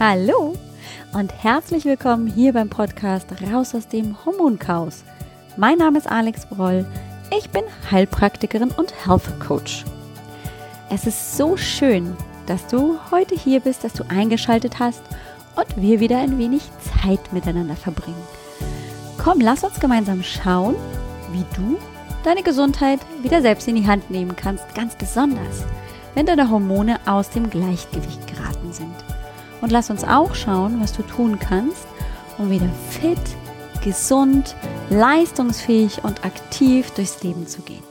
Hallo und herzlich willkommen hier beim Podcast Raus aus dem Hormonchaos. Mein Name ist Alex Broll. Ich bin Heilpraktikerin und Health Coach. Es ist so schön, dass du heute hier bist, dass du eingeschaltet hast und wir wieder ein wenig Zeit miteinander verbringen. Komm, lass uns gemeinsam schauen, wie du deine Gesundheit wieder selbst in die Hand nehmen kannst, ganz besonders, wenn deine Hormone aus dem Gleichgewicht geraten sind. Und lass uns auch schauen, was du tun kannst, um wieder fit, gesund, leistungsfähig und aktiv durchs Leben zu gehen.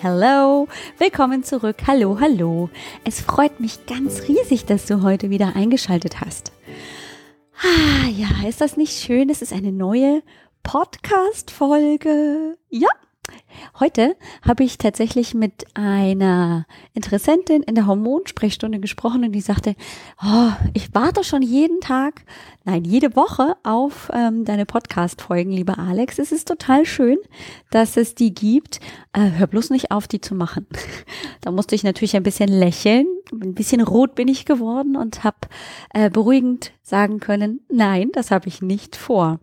Hallo, willkommen zurück. Hallo, hallo. Es freut mich ganz riesig, dass du heute wieder eingeschaltet hast. Ah, ja, ist das nicht schön? Es ist eine neue Podcast-Folge. Ja, Heute habe ich tatsächlich mit einer Interessentin in der Hormonsprechstunde gesprochen und die sagte, oh, ich warte schon jeden Tag, nein, jede Woche auf ähm, deine Podcast-Folgen, lieber Alex. Es ist total schön, dass es die gibt. Äh, hör bloß nicht auf, die zu machen. da musste ich natürlich ein bisschen lächeln. Ein bisschen rot bin ich geworden und habe äh, beruhigend sagen können, nein, das habe ich nicht vor.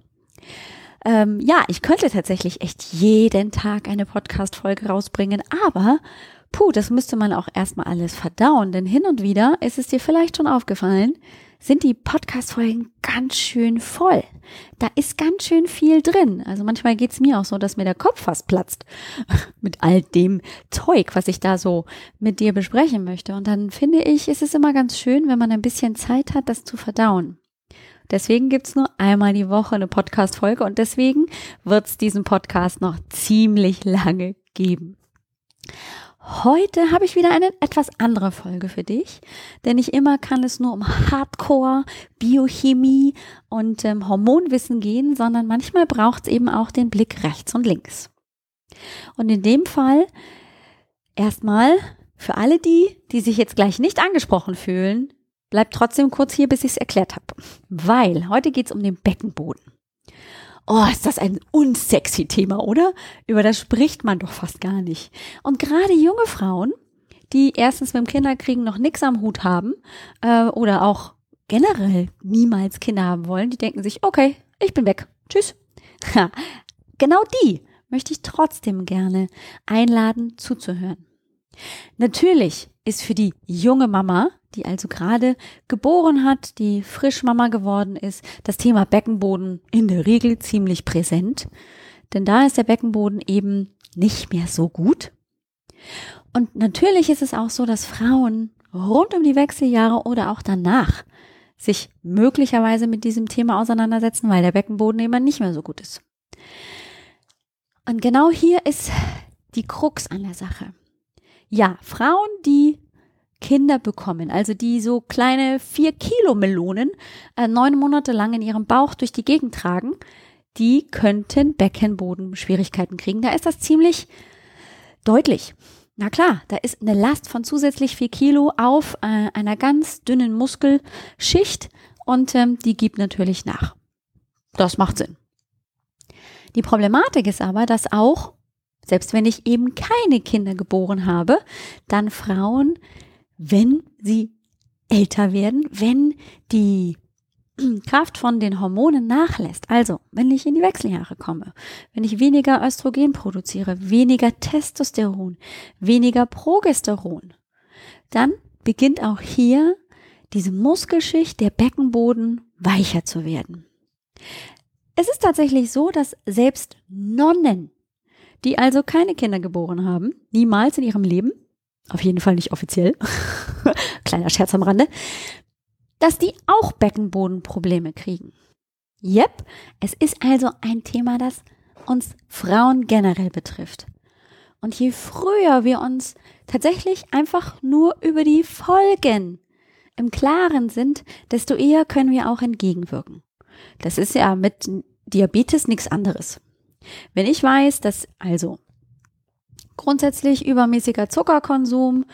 Ähm, ja, ich könnte tatsächlich echt jeden Tag eine Podcast-Folge rausbringen, aber puh, das müsste man auch erstmal alles verdauen, denn hin und wieder ist es dir vielleicht schon aufgefallen, sind die Podcast-Folgen ganz schön voll. Da ist ganz schön viel drin. Also manchmal geht's mir auch so, dass mir der Kopf fast platzt mit all dem Zeug, was ich da so mit dir besprechen möchte. Und dann finde ich, ist es immer ganz schön, wenn man ein bisschen Zeit hat, das zu verdauen. Deswegen gibt's nur einmal die Woche eine Podcast-Folge und deswegen wird's diesen Podcast noch ziemlich lange geben. Heute habe ich wieder eine etwas andere Folge für dich, denn nicht immer kann es nur um Hardcore, Biochemie und ähm, Hormonwissen gehen, sondern manchmal braucht es eben auch den Blick rechts und links. Und in dem Fall erstmal für alle die, die sich jetzt gleich nicht angesprochen fühlen, Bleib trotzdem kurz hier, bis ich es erklärt habe. Weil heute geht es um den Beckenboden. Oh, ist das ein unsexy Thema, oder? Über das spricht man doch fast gar nicht. Und gerade junge Frauen, die erstens mit dem Kinderkriegen noch nichts am Hut haben äh, oder auch generell niemals Kinder haben wollen, die denken sich, okay, ich bin weg. Tschüss. Ha, genau die möchte ich trotzdem gerne einladen zuzuhören. Natürlich ist für die junge Mama die also gerade geboren hat, die frisch Mama geworden ist, das Thema Beckenboden in der Regel ziemlich präsent. Denn da ist der Beckenboden eben nicht mehr so gut. Und natürlich ist es auch so, dass Frauen rund um die Wechseljahre oder auch danach sich möglicherweise mit diesem Thema auseinandersetzen, weil der Beckenboden eben nicht mehr so gut ist. Und genau hier ist die Krux an der Sache. Ja, Frauen, die Kinder bekommen, also die so kleine vier Kilo Melonen äh, neun Monate lang in ihrem Bauch durch die Gegend tragen, die könnten Beckenbodenschwierigkeiten kriegen. Da ist das ziemlich deutlich. Na klar, da ist eine Last von zusätzlich vier Kilo auf äh, einer ganz dünnen Muskelschicht und ähm, die gibt natürlich nach. Das macht Sinn. Die Problematik ist aber, dass auch, selbst wenn ich eben keine Kinder geboren habe, dann Frauen wenn sie älter werden, wenn die Kraft von den Hormonen nachlässt, also wenn ich in die Wechseljahre komme, wenn ich weniger Östrogen produziere, weniger Testosteron, weniger Progesteron, dann beginnt auch hier diese Muskelschicht, der Beckenboden weicher zu werden. Es ist tatsächlich so, dass selbst Nonnen, die also keine Kinder geboren haben, niemals in ihrem Leben, auf jeden Fall nicht offiziell, kleiner Scherz am Rande, dass die auch Beckenbodenprobleme kriegen. Yep, es ist also ein Thema, das uns Frauen generell betrifft. Und je früher wir uns tatsächlich einfach nur über die Folgen im Klaren sind, desto eher können wir auch entgegenwirken. Das ist ja mit Diabetes nichts anderes. Wenn ich weiß, dass also grundsätzlich übermäßiger Zuckerkonsum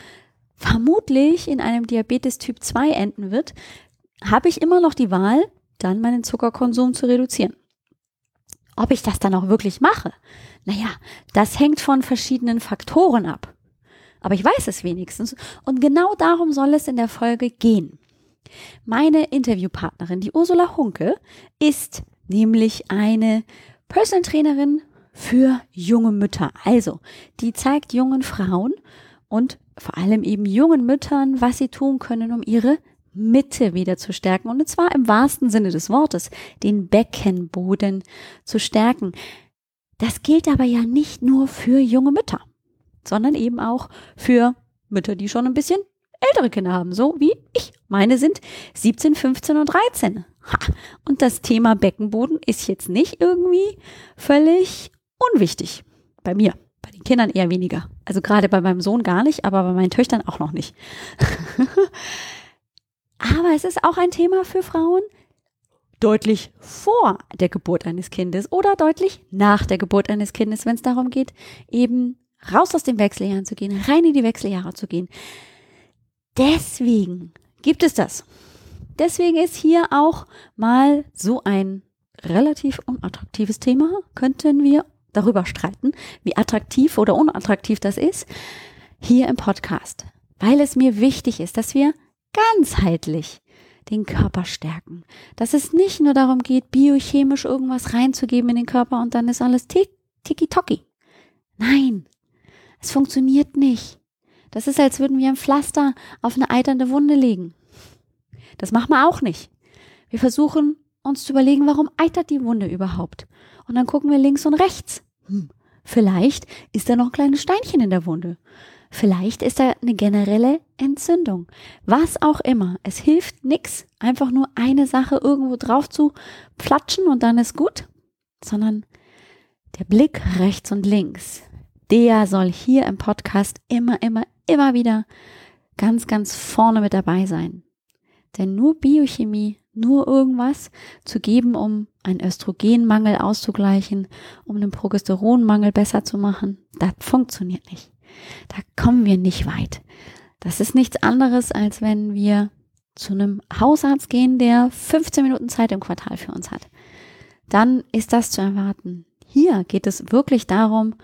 vermutlich in einem Diabetes Typ 2 enden wird, habe ich immer noch die Wahl, dann meinen Zuckerkonsum zu reduzieren. Ob ich das dann auch wirklich mache? Naja, das hängt von verschiedenen Faktoren ab. Aber ich weiß es wenigstens und genau darum soll es in der Folge gehen. Meine Interviewpartnerin, die Ursula Hunke, ist nämlich eine Personal Trainerin für junge Mütter. Also, die zeigt jungen Frauen und vor allem eben jungen Müttern, was sie tun können, um ihre Mitte wieder zu stärken. Und zwar im wahrsten Sinne des Wortes, den Beckenboden zu stärken. Das gilt aber ja nicht nur für junge Mütter, sondern eben auch für Mütter, die schon ein bisschen ältere Kinder haben, so wie ich. Meine sind 17, 15 und 13. Ha. Und das Thema Beckenboden ist jetzt nicht irgendwie völlig unwichtig. Bei mir. Bei den Kindern eher weniger. Also gerade bei meinem Sohn gar nicht, aber bei meinen Töchtern auch noch nicht. aber es ist auch ein Thema für Frauen deutlich vor der Geburt eines Kindes oder deutlich nach der Geburt eines Kindes, wenn es darum geht, eben raus aus den Wechseljahren zu gehen, rein in die Wechseljahre zu gehen. Deswegen gibt es das. Deswegen ist hier auch mal so ein relativ unattraktives Thema. Könnten wir darüber streiten, wie attraktiv oder unattraktiv das ist, hier im Podcast. Weil es mir wichtig ist, dass wir ganzheitlich den Körper stärken. Dass es nicht nur darum geht, biochemisch irgendwas reinzugeben in den Körper und dann ist alles tiki-toki. Nein, es funktioniert nicht. Das ist, als würden wir ein Pflaster auf eine eiternde Wunde legen. Das machen wir auch nicht. Wir versuchen uns zu überlegen, warum eitert die Wunde überhaupt? Und dann gucken wir links und rechts. Hm, vielleicht ist da noch ein kleines Steinchen in der Wunde. Vielleicht ist da eine generelle Entzündung. Was auch immer. Es hilft nichts, einfach nur eine Sache irgendwo drauf zu platschen und dann ist gut, sondern der Blick rechts und links, der soll hier im Podcast immer, immer, immer wieder ganz, ganz vorne mit dabei sein. Denn nur Biochemie, nur irgendwas zu geben, um einen Östrogenmangel auszugleichen, um einen Progesteronmangel besser zu machen, das funktioniert nicht. Da kommen wir nicht weit. Das ist nichts anderes, als wenn wir zu einem Hausarzt gehen, der 15 Minuten Zeit im Quartal für uns hat. Dann ist das zu erwarten. Hier geht es wirklich darum,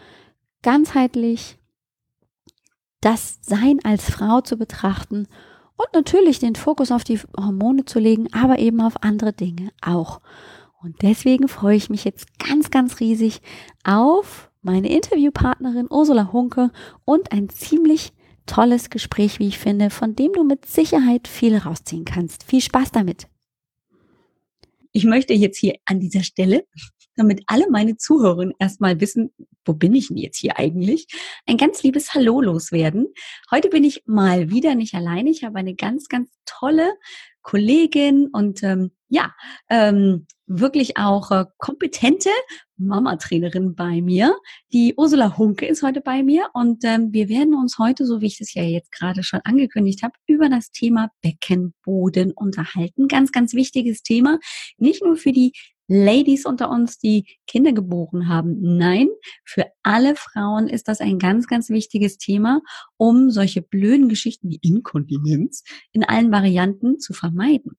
ganzheitlich das Sein als Frau zu betrachten und natürlich den Fokus auf die Hormone zu legen, aber eben auf andere Dinge auch. Und deswegen freue ich mich jetzt ganz, ganz riesig auf meine Interviewpartnerin Ursula Hunke und ein ziemlich tolles Gespräch, wie ich finde, von dem du mit Sicherheit viel rausziehen kannst. Viel Spaß damit. Ich möchte jetzt hier an dieser Stelle damit alle meine Zuhörerinnen erstmal wissen, wo bin ich denn jetzt hier eigentlich, ein ganz liebes Hallo loswerden. Heute bin ich mal wieder nicht alleine. Ich habe eine ganz, ganz tolle Kollegin und ähm, ja, ähm, wirklich auch äh, kompetente Mama-Trainerin bei mir. Die Ursula Hunke ist heute bei mir und ähm, wir werden uns heute, so wie ich das ja jetzt gerade schon angekündigt habe, über das Thema Beckenboden unterhalten. Ganz, ganz wichtiges Thema, nicht nur für die Ladies unter uns, die Kinder geboren haben. Nein, für alle Frauen ist das ein ganz, ganz wichtiges Thema, um solche blöden Geschichten wie Inkontinenz in allen Varianten zu vermeiden.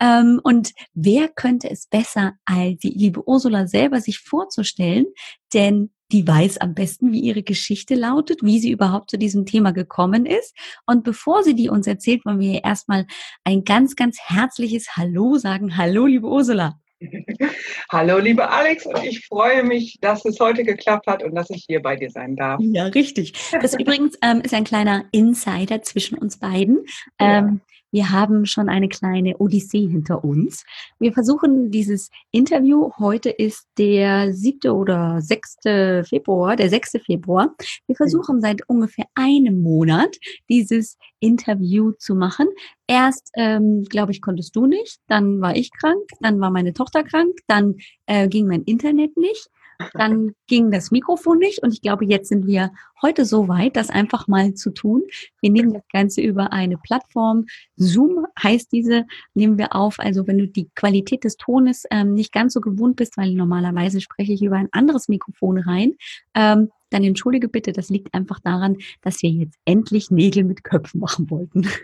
Ähm, und wer könnte es besser, als die liebe Ursula selber sich vorzustellen? Denn die weiß am besten, wie ihre Geschichte lautet, wie sie überhaupt zu diesem Thema gekommen ist. Und bevor sie die uns erzählt, wollen wir ihr erstmal ein ganz, ganz herzliches Hallo sagen. Hallo, liebe Ursula. Hallo, liebe Alex, und ich freue mich, dass es heute geklappt hat und dass ich hier bei dir sein darf. Ja, richtig. Das übrigens ähm, ist ein kleiner Insider zwischen uns beiden. Ähm, wir haben schon eine kleine Odyssee hinter uns. Wir versuchen dieses Interview. Heute ist der siebte oder sechste Februar, der sechste Februar. Wir versuchen seit ungefähr einem Monat dieses Interview zu machen. Erst, ähm, glaube ich, konntest du nicht, dann war ich krank, dann war meine Tochter krank, dann äh, ging mein Internet nicht. Dann ging das Mikrofon nicht und ich glaube, jetzt sind wir heute so weit, das einfach mal zu tun. Wir nehmen das Ganze über eine Plattform. Zoom heißt diese, nehmen wir auf. Also wenn du die Qualität des Tones ähm, nicht ganz so gewohnt bist, weil normalerweise spreche ich über ein anderes Mikrofon rein, ähm, dann entschuldige bitte, das liegt einfach daran, dass wir jetzt endlich Nägel mit Köpfen machen wollten.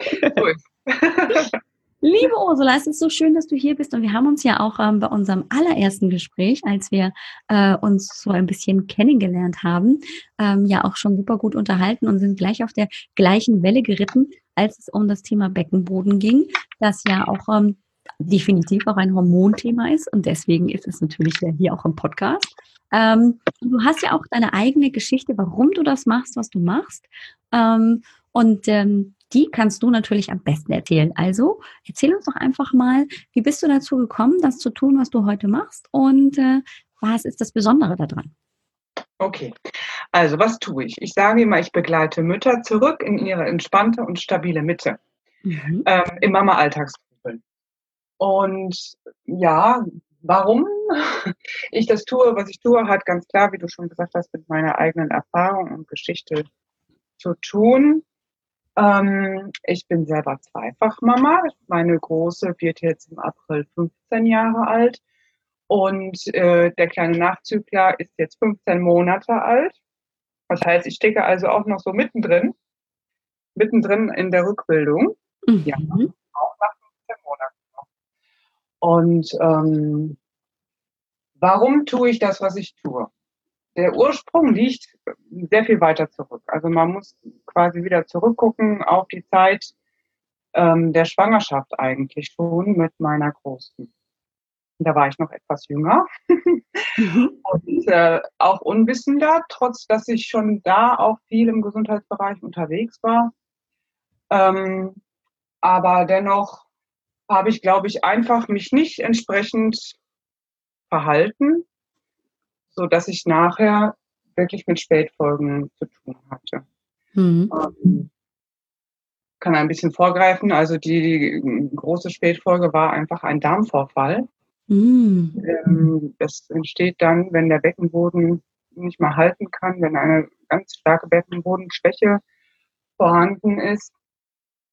Cool. Liebe Ursula, es ist so schön, dass du hier bist. Und wir haben uns ja auch ähm, bei unserem allerersten Gespräch, als wir äh, uns so ein bisschen kennengelernt haben, ähm, ja auch schon super gut unterhalten und sind gleich auf der gleichen Welle geritten, als es um das Thema Beckenboden ging, das ja auch ähm, definitiv auch ein Hormonthema ist und deswegen ist es natürlich ja hier auch im Podcast. Ähm, du hast ja auch deine eigene Geschichte, warum du das machst, was du machst. Ähm, und ähm, die kannst du natürlich am besten erzählen. Also erzähl uns doch einfach mal, wie bist du dazu gekommen, das zu tun, was du heute machst und äh, was ist das Besondere daran? Okay, also was tue ich? Ich sage immer, ich begleite Mütter zurück in ihre entspannte und stabile Mitte mhm. ähm, im Mama-Alltagstrubel. Und ja, warum ich das tue, was ich tue, hat ganz klar, wie du schon gesagt hast, mit meiner eigenen Erfahrung und Geschichte zu tun. Ähm, ich bin selber Zweifachmama. Meine Große wird jetzt im April 15 Jahre alt und äh, der kleine Nachzügler ist jetzt 15 Monate alt. Das heißt, ich stecke also auch noch so mittendrin, mittendrin in der Rückbildung. Mhm. Ja, auch nach 15 Monaten noch. Und ähm, warum tue ich das, was ich tue? Der Ursprung liegt sehr viel weiter zurück. Also man muss quasi wieder zurückgucken auf die Zeit ähm, der Schwangerschaft eigentlich schon mit meiner Großen. Da war ich noch etwas jünger mhm. und äh, auch unwissender, trotz dass ich schon da auch viel im Gesundheitsbereich unterwegs war. Ähm, aber dennoch habe ich, glaube ich, einfach mich nicht entsprechend verhalten, so dass ich nachher wirklich mit Spätfolgen zu tun hatte. Mhm. Ähm, kann ein bisschen vorgreifen. Also die, die große Spätfolge war einfach ein Darmvorfall. Mm. Ähm, das entsteht dann, wenn der Beckenboden nicht mehr halten kann, wenn eine ganz starke Beckenbodenschwäche vorhanden ist.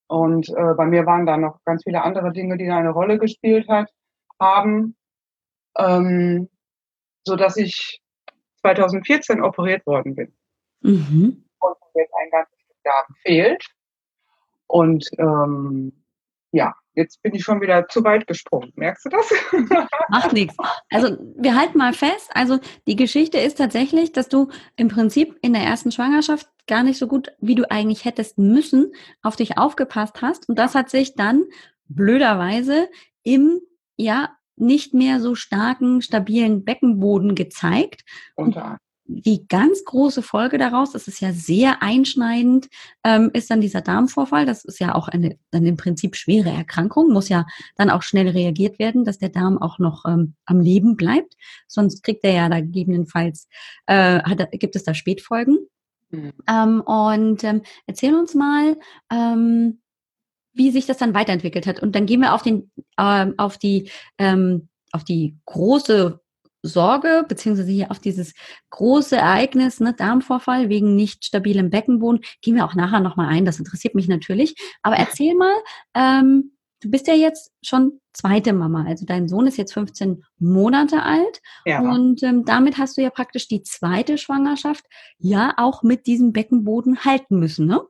Und äh, bei mir waren da noch ganz viele andere Dinge, die da eine Rolle gespielt hat, haben, ähm, so dass ich 2014 operiert worden bin. Mhm. Und jetzt ein ganzes Darm fehlt. Und ähm, ja, Jetzt bin ich schon wieder zu weit gesprungen. Merkst du das? Macht nichts. Also wir halten mal fest. Also die Geschichte ist tatsächlich, dass du im Prinzip in der ersten Schwangerschaft gar nicht so gut, wie du eigentlich hättest müssen, auf dich aufgepasst hast. Und das hat sich dann blöderweise im, ja, nicht mehr so starken, stabilen Beckenboden gezeigt. Unter die ganz große Folge daraus, das ist ja sehr einschneidend, ähm, ist dann dieser Darmvorfall. Das ist ja auch eine dann im Prinzip schwere Erkrankung, muss ja dann auch schnell reagiert werden, dass der Darm auch noch ähm, am Leben bleibt. Sonst kriegt er ja da gegebenenfalls, äh, hat, gibt es da Spätfolgen. Mhm. Ähm, und ähm, erzähl uns mal, ähm, wie sich das dann weiterentwickelt hat. Und dann gehen wir auf den, ähm, auf die, ähm, auf die große Sorge, beziehungsweise hier auf dieses große Ereignis, ne, Darmvorfall wegen nicht stabilem Beckenboden, gehen wir auch nachher nochmal ein. Das interessiert mich natürlich. Aber erzähl mal, ähm, du bist ja jetzt schon zweite Mama. Also dein Sohn ist jetzt 15 Monate alt. Ja. Und ähm, damit hast du ja praktisch die zweite Schwangerschaft ja auch mit diesem Beckenboden halten müssen, ne?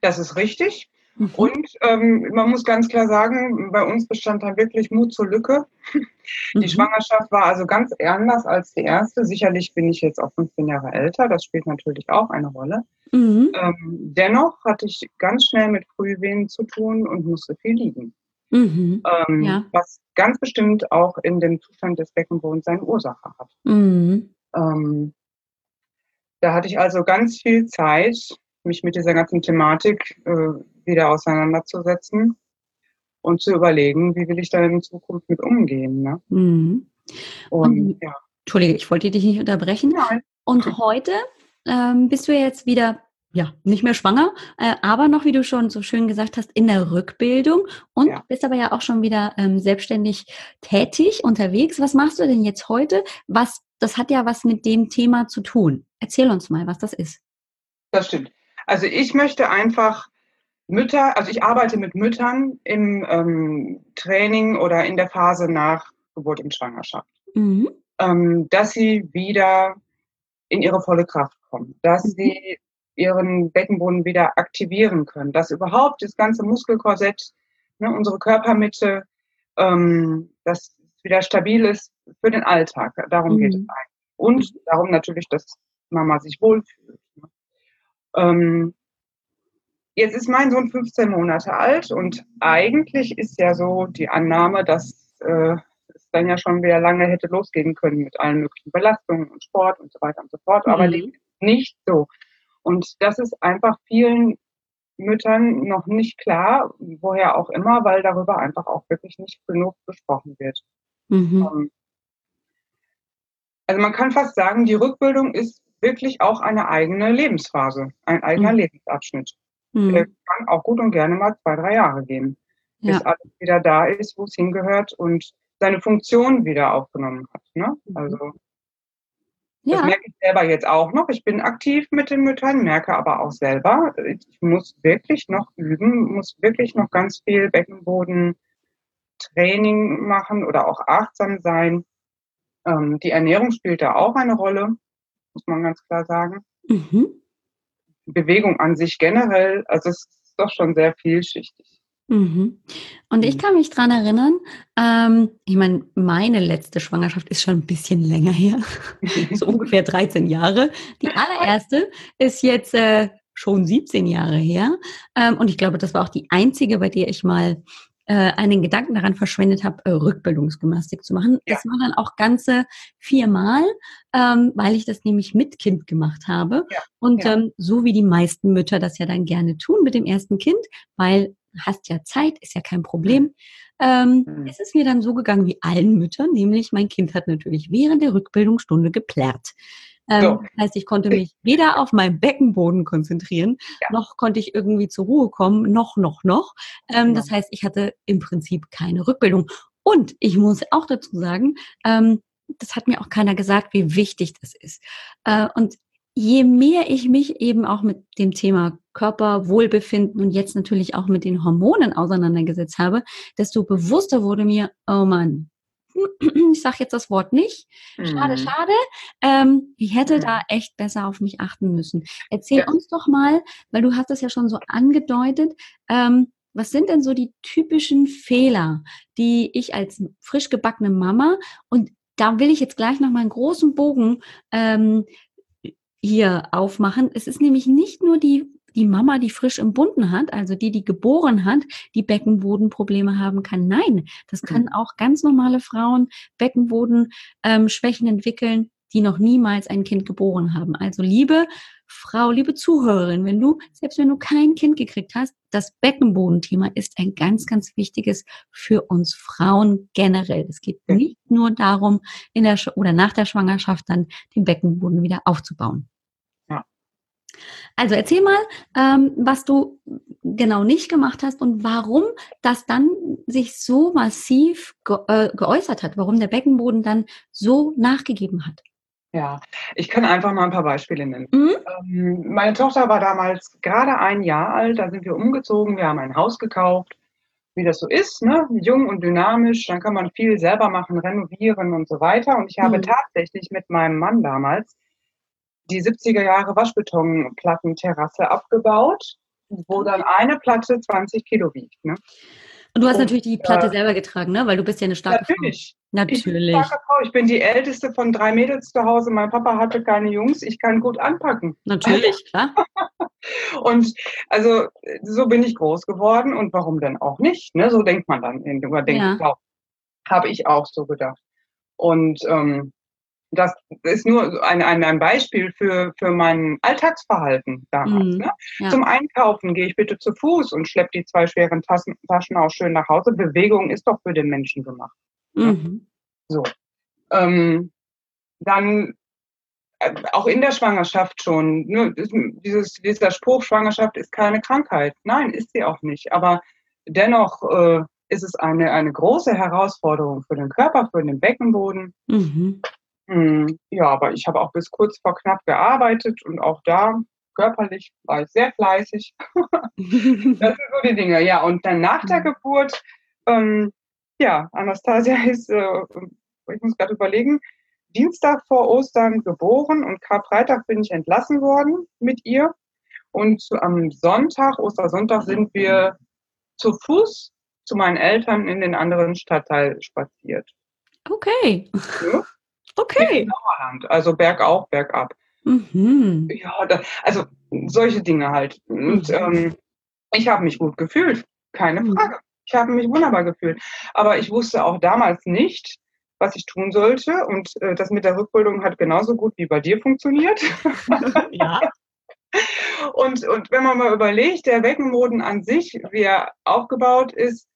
Das ist richtig. Mhm. Und ähm, man muss ganz klar sagen, bei uns bestand da wirklich Mut zur Lücke. Die mhm. Schwangerschaft war also ganz anders als die erste. Sicherlich bin ich jetzt auch 15 Jahre älter, das spielt natürlich auch eine Rolle. Mhm. Ähm, dennoch hatte ich ganz schnell mit Frühwehen zu tun und musste viel liegen. Mhm. Ähm, ja. Was ganz bestimmt auch in dem Zustand des Beckenbodens seine Ursache hat. Mhm. Ähm, da hatte ich also ganz viel Zeit, mich mit dieser ganzen Thematik äh, wieder auseinanderzusetzen und zu überlegen, wie will ich da in Zukunft mit umgehen. Ne? Mhm. Und, und, ja. Entschuldige, ich wollte dich nicht unterbrechen. Nein. Und heute ähm, bist du jetzt wieder ja, nicht mehr schwanger, äh, aber noch, wie du schon so schön gesagt hast, in der Rückbildung und ja. bist aber ja auch schon wieder ähm, selbstständig tätig unterwegs. Was machst du denn jetzt heute? Was, das hat ja was mit dem Thema zu tun. Erzähl uns mal, was das ist. Das stimmt. Also ich möchte einfach Mütter, also ich arbeite mit Müttern im ähm, Training oder in der Phase nach Geburt und Schwangerschaft, mhm. ähm, dass sie wieder in ihre volle Kraft kommen, dass mhm. sie ihren Beckenboden wieder aktivieren können, dass überhaupt das ganze Muskelkorsett, ne, unsere Körpermitte, ähm, dass es wieder stabil ist für den Alltag. Darum mhm. geht es mhm. eigentlich. Und darum natürlich, dass Mama sich wohlfühlt. Ähm, jetzt ist mein Sohn 15 Monate alt und eigentlich ist ja so die Annahme, dass äh, es dann ja schon wieder lange hätte losgehen können mit allen möglichen Belastungen und Sport und so weiter und so fort. Mhm. Aber nicht so. Und das ist einfach vielen Müttern noch nicht klar, woher auch immer, weil darüber einfach auch wirklich nicht genug gesprochen wird. Mhm. Ähm, also man kann fast sagen, die Rückbildung ist wirklich auch eine eigene Lebensphase, ein eigener mhm. Lebensabschnitt. Mhm. Der kann auch gut und gerne mal zwei, drei Jahre gehen, bis ja. alles wieder da ist, wo es hingehört und seine Funktion wieder aufgenommen hat. Ne? Mhm. Also ja. Das merke ich selber jetzt auch noch. Ich bin aktiv mit den Müttern, merke aber auch selber, ich muss wirklich noch üben, muss wirklich noch ganz viel Beckenboden Training machen oder auch achtsam sein. Ähm, die Ernährung spielt da auch eine Rolle, muss man ganz klar sagen. Mhm. Bewegung an sich generell, also es ist doch schon sehr vielschichtig. Mhm. Und ich mhm. kann mich dran erinnern, ähm, ich meine, meine letzte Schwangerschaft ist schon ein bisschen länger her, so ungefähr 13 Jahre. Die allererste ist jetzt äh, schon 17 Jahre her. Ähm, und ich glaube, das war auch die einzige, bei der ich mal einen Gedanken daran verschwendet habe, äh, Rückbildungsgymnastik zu machen. Ja. Das war dann auch ganze viermal, ähm, weil ich das nämlich mit Kind gemacht habe. Ja. Und ja. Ähm, so wie die meisten Mütter das ja dann gerne tun mit dem ersten Kind, weil hast ja Zeit, ist ja kein Problem. Ähm, mhm. Es ist mir dann so gegangen wie allen Müttern, nämlich mein Kind hat natürlich während der Rückbildungsstunde geplärrt. Ähm, so. Das heißt, ich konnte mich weder auf meinen Beckenboden konzentrieren, ja. noch konnte ich irgendwie zur Ruhe kommen, noch, noch, noch. Ähm, ja. Das heißt, ich hatte im Prinzip keine Rückbildung. Und ich muss auch dazu sagen, ähm, das hat mir auch keiner gesagt, wie wichtig das ist. Äh, und je mehr ich mich eben auch mit dem Thema Körperwohlbefinden und jetzt natürlich auch mit den Hormonen auseinandergesetzt habe, desto bewusster wurde mir, oh Mann, ich sage jetzt das Wort nicht. Schade, mhm. schade. Ähm, ich hätte da mhm. echt besser auf mich achten müssen. Erzähl ja. uns doch mal, weil du hast es ja schon so angedeutet, ähm, was sind denn so die typischen Fehler, die ich als frisch gebackene Mama und da will ich jetzt gleich noch mal einen großen Bogen ähm, hier aufmachen. Es ist nämlich nicht nur die die Mama, die frisch im Bunden hat, also die, die geboren hat, die Beckenbodenprobleme haben kann. Nein, das mhm. können auch ganz normale Frauen Beckenbodenschwächen ähm, entwickeln, die noch niemals ein Kind geboren haben. Also liebe Frau, liebe Zuhörerin, wenn du, selbst wenn du kein Kind gekriegt hast, das Beckenbodenthema ist ein ganz, ganz wichtiges für uns Frauen generell. Es geht nicht nur darum, in der oder nach der Schwangerschaft dann den Beckenboden wieder aufzubauen. Also erzähl mal, ähm, was du genau nicht gemacht hast und warum das dann sich so massiv ge äh, geäußert hat, warum der Beckenboden dann so nachgegeben hat. Ja, ich kann einfach mal ein paar Beispiele nennen. Mhm. Ähm, meine Tochter war damals gerade ein Jahr alt, da sind wir umgezogen, wir haben ein Haus gekauft, wie das so ist, ne? jung und dynamisch, dann kann man viel selber machen, renovieren und so weiter. Und ich habe mhm. tatsächlich mit meinem Mann damals die 70er Jahre Waschbetonplattenterrasse abgebaut, wo dann eine Platte 20 Kilo wiegt. Ne? Und du hast und, natürlich die Platte äh, selber getragen, ne? Weil du bist ja eine starke natürlich. Frau. Natürlich. Ich bin, starke Frau. ich bin die älteste von drei Mädels zu Hause. Mein Papa hatte keine Jungs. Ich kann gut anpacken. Natürlich, klar. und also so bin ich groß geworden. Und warum denn auch nicht? Ne? So denkt man dann. Oder denkt, ja. habe ich auch so gedacht. Und ähm, das ist nur ein, ein, ein Beispiel für, für mein Alltagsverhalten damals. Mhm, ne? ja. Zum Einkaufen gehe ich bitte zu Fuß und schleppe die zwei schweren Taschen, Taschen auch schön nach Hause. Bewegung ist doch für den Menschen gemacht. Ne? Mhm. Ne? So. Ähm, dann äh, auch in der Schwangerschaft schon. Ne? Dieses, dieser Spruch, Schwangerschaft ist keine Krankheit. Nein, ist sie auch nicht. Aber dennoch äh, ist es eine, eine große Herausforderung für den Körper, für den Beckenboden. Mhm. Hm, ja, aber ich habe auch bis kurz vor knapp gearbeitet und auch da körperlich war ich sehr fleißig. das sind so die Dinge. Ja, und dann nach der mhm. Geburt, ähm, ja, Anastasia ist, äh, ich muss gerade überlegen, Dienstag vor Ostern geboren und Karfreitag bin ich entlassen worden mit ihr. Und am Sonntag, Ostersonntag, sind wir zu Fuß zu meinen Eltern in den anderen Stadtteil spaziert. Okay. Ja. Okay. Dauerland, also bergauf, bergab. Mhm. Ja, da, also solche Dinge halt. Und mhm. ähm, Ich habe mich gut gefühlt, keine mhm. Frage. Ich habe mich wunderbar gefühlt. Aber ich wusste auch damals nicht, was ich tun sollte. Und äh, das mit der Rückbildung hat genauso gut wie bei dir funktioniert. ja. Und, und wenn man mal überlegt, der Beckenboden an sich, wie er aufgebaut ist,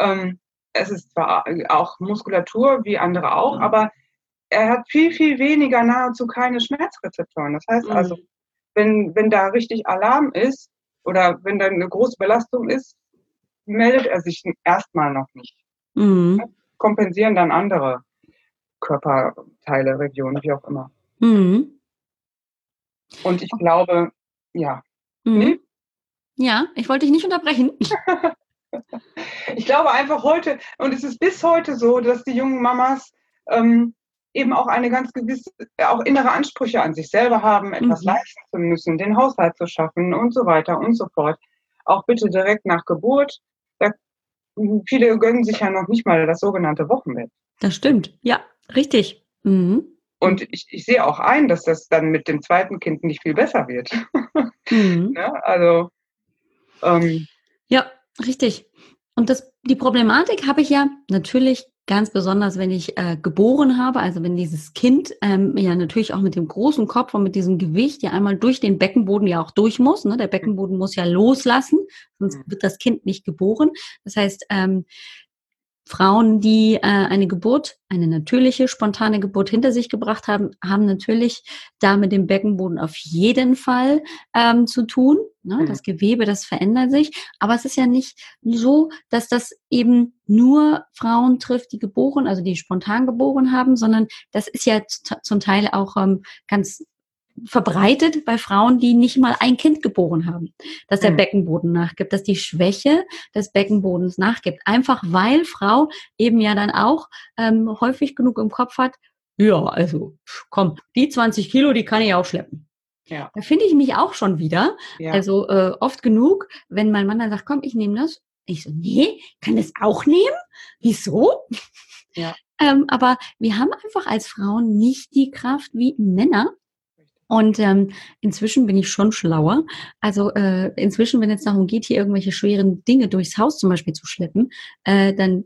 ähm, es ist zwar auch Muskulatur wie andere auch, aber er hat viel, viel weniger, nahezu keine Schmerzrezeptoren. Das heißt also, mhm. wenn, wenn da richtig Alarm ist oder wenn da eine große Belastung ist, meldet er sich erstmal noch nicht. Mhm. Kompensieren dann andere Körperteile, Regionen, wie auch immer. Mhm. Und ich glaube, ja. Mhm. Nee? Ja, ich wollte dich nicht unterbrechen. ich glaube einfach heute, und es ist bis heute so, dass die jungen Mamas ähm, eben auch eine ganz gewisse, auch innere Ansprüche an sich selber haben, etwas mhm. leisten zu müssen, den Haushalt zu schaffen und so weiter und so fort. Auch bitte direkt nach Geburt. Da, viele gönnen sich ja noch nicht mal das sogenannte Wochenbett. Das stimmt, ja, richtig. Mhm. Und ich, ich sehe auch ein, dass das dann mit dem zweiten Kind nicht viel besser wird. Mhm. ja, also ähm, ja, richtig. Und das, die Problematik habe ich ja natürlich ganz besonders, wenn ich äh, geboren habe, also wenn dieses Kind ähm, ja natürlich auch mit dem großen Kopf und mit diesem Gewicht ja einmal durch den Beckenboden ja auch durch muss. Ne? Der Beckenboden muss ja loslassen, sonst mhm. wird das Kind nicht geboren. Das heißt, ähm, Frauen, die äh, eine Geburt, eine natürliche, spontane Geburt hinter sich gebracht haben, haben natürlich da mit dem Beckenboden auf jeden Fall ähm, zu tun. Ne? Mhm. Das Gewebe, das verändert sich. Aber es ist ja nicht so, dass das eben nur Frauen trifft, die geboren, also die spontan geboren haben, sondern das ist ja zum Teil auch ähm, ganz verbreitet bei Frauen, die nicht mal ein Kind geboren haben, dass der mhm. Beckenboden nachgibt, dass die Schwäche des Beckenbodens nachgibt. Einfach weil Frau eben ja dann auch ähm, häufig genug im Kopf hat, ja, also komm, die 20 Kilo, die kann ich auch schleppen. Ja. Da finde ich mich auch schon wieder. Ja. Also äh, oft genug, wenn mein Mann dann sagt, komm, ich nehme das. Ich so, nee, kann das auch nehmen? Wieso? Ja. ähm, aber wir haben einfach als Frauen nicht die Kraft wie Männer, und ähm, inzwischen bin ich schon schlauer. Also äh, inzwischen, wenn es darum geht, hier irgendwelche schweren Dinge durchs Haus zum Beispiel zu schleppen, äh, dann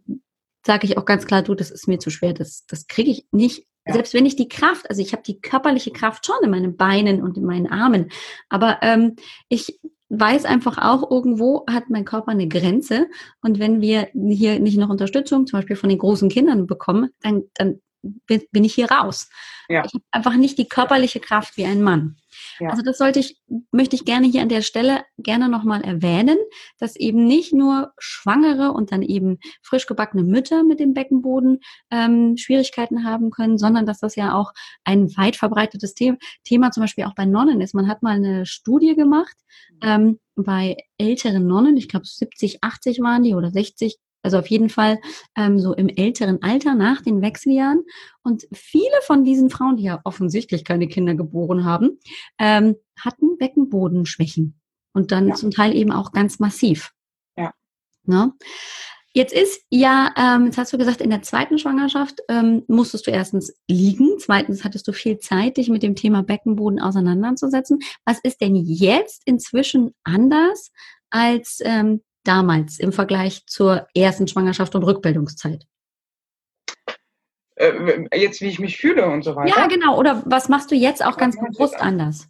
sage ich auch ganz klar, du, das ist mir zu schwer, das, das kriege ich nicht. Ja. Selbst wenn ich die Kraft, also ich habe die körperliche Kraft schon in meinen Beinen und in meinen Armen, aber ähm, ich weiß einfach auch, irgendwo hat mein Körper eine Grenze. Und wenn wir hier nicht noch Unterstützung, zum Beispiel von den großen Kindern bekommen, dann, dann bin ich hier raus. Ja. Ich habe einfach nicht die körperliche Kraft wie ein Mann. Ja. Also das sollte ich, möchte ich gerne hier an der Stelle gerne nochmal erwähnen, dass eben nicht nur Schwangere und dann eben frisch gebackene Mütter mit dem Beckenboden ähm, Schwierigkeiten haben können, sondern dass das ja auch ein weit verbreitetes The Thema zum Beispiel auch bei Nonnen ist. Man hat mal eine Studie gemacht mhm. ähm, bei älteren Nonnen, ich glaube 70, 80 waren die oder 60, also auf jeden Fall ähm, so im älteren Alter nach den Wechseljahren. Und viele von diesen Frauen, die ja offensichtlich keine Kinder geboren haben, ähm, hatten Beckenbodenschwächen. Und dann ja. zum Teil eben auch ganz massiv. Ja. Ne? Jetzt ist ja, ähm, jetzt hast du gesagt, in der zweiten Schwangerschaft ähm, musstest du erstens liegen, zweitens hattest du viel Zeit, dich mit dem Thema Beckenboden auseinanderzusetzen. Was ist denn jetzt inzwischen anders als ähm, damals im Vergleich zur ersten Schwangerschaft und Rückbildungszeit? Äh, jetzt, wie ich mich fühle und so weiter. Ja, genau. Oder was machst du jetzt auch ganz bewusst anders?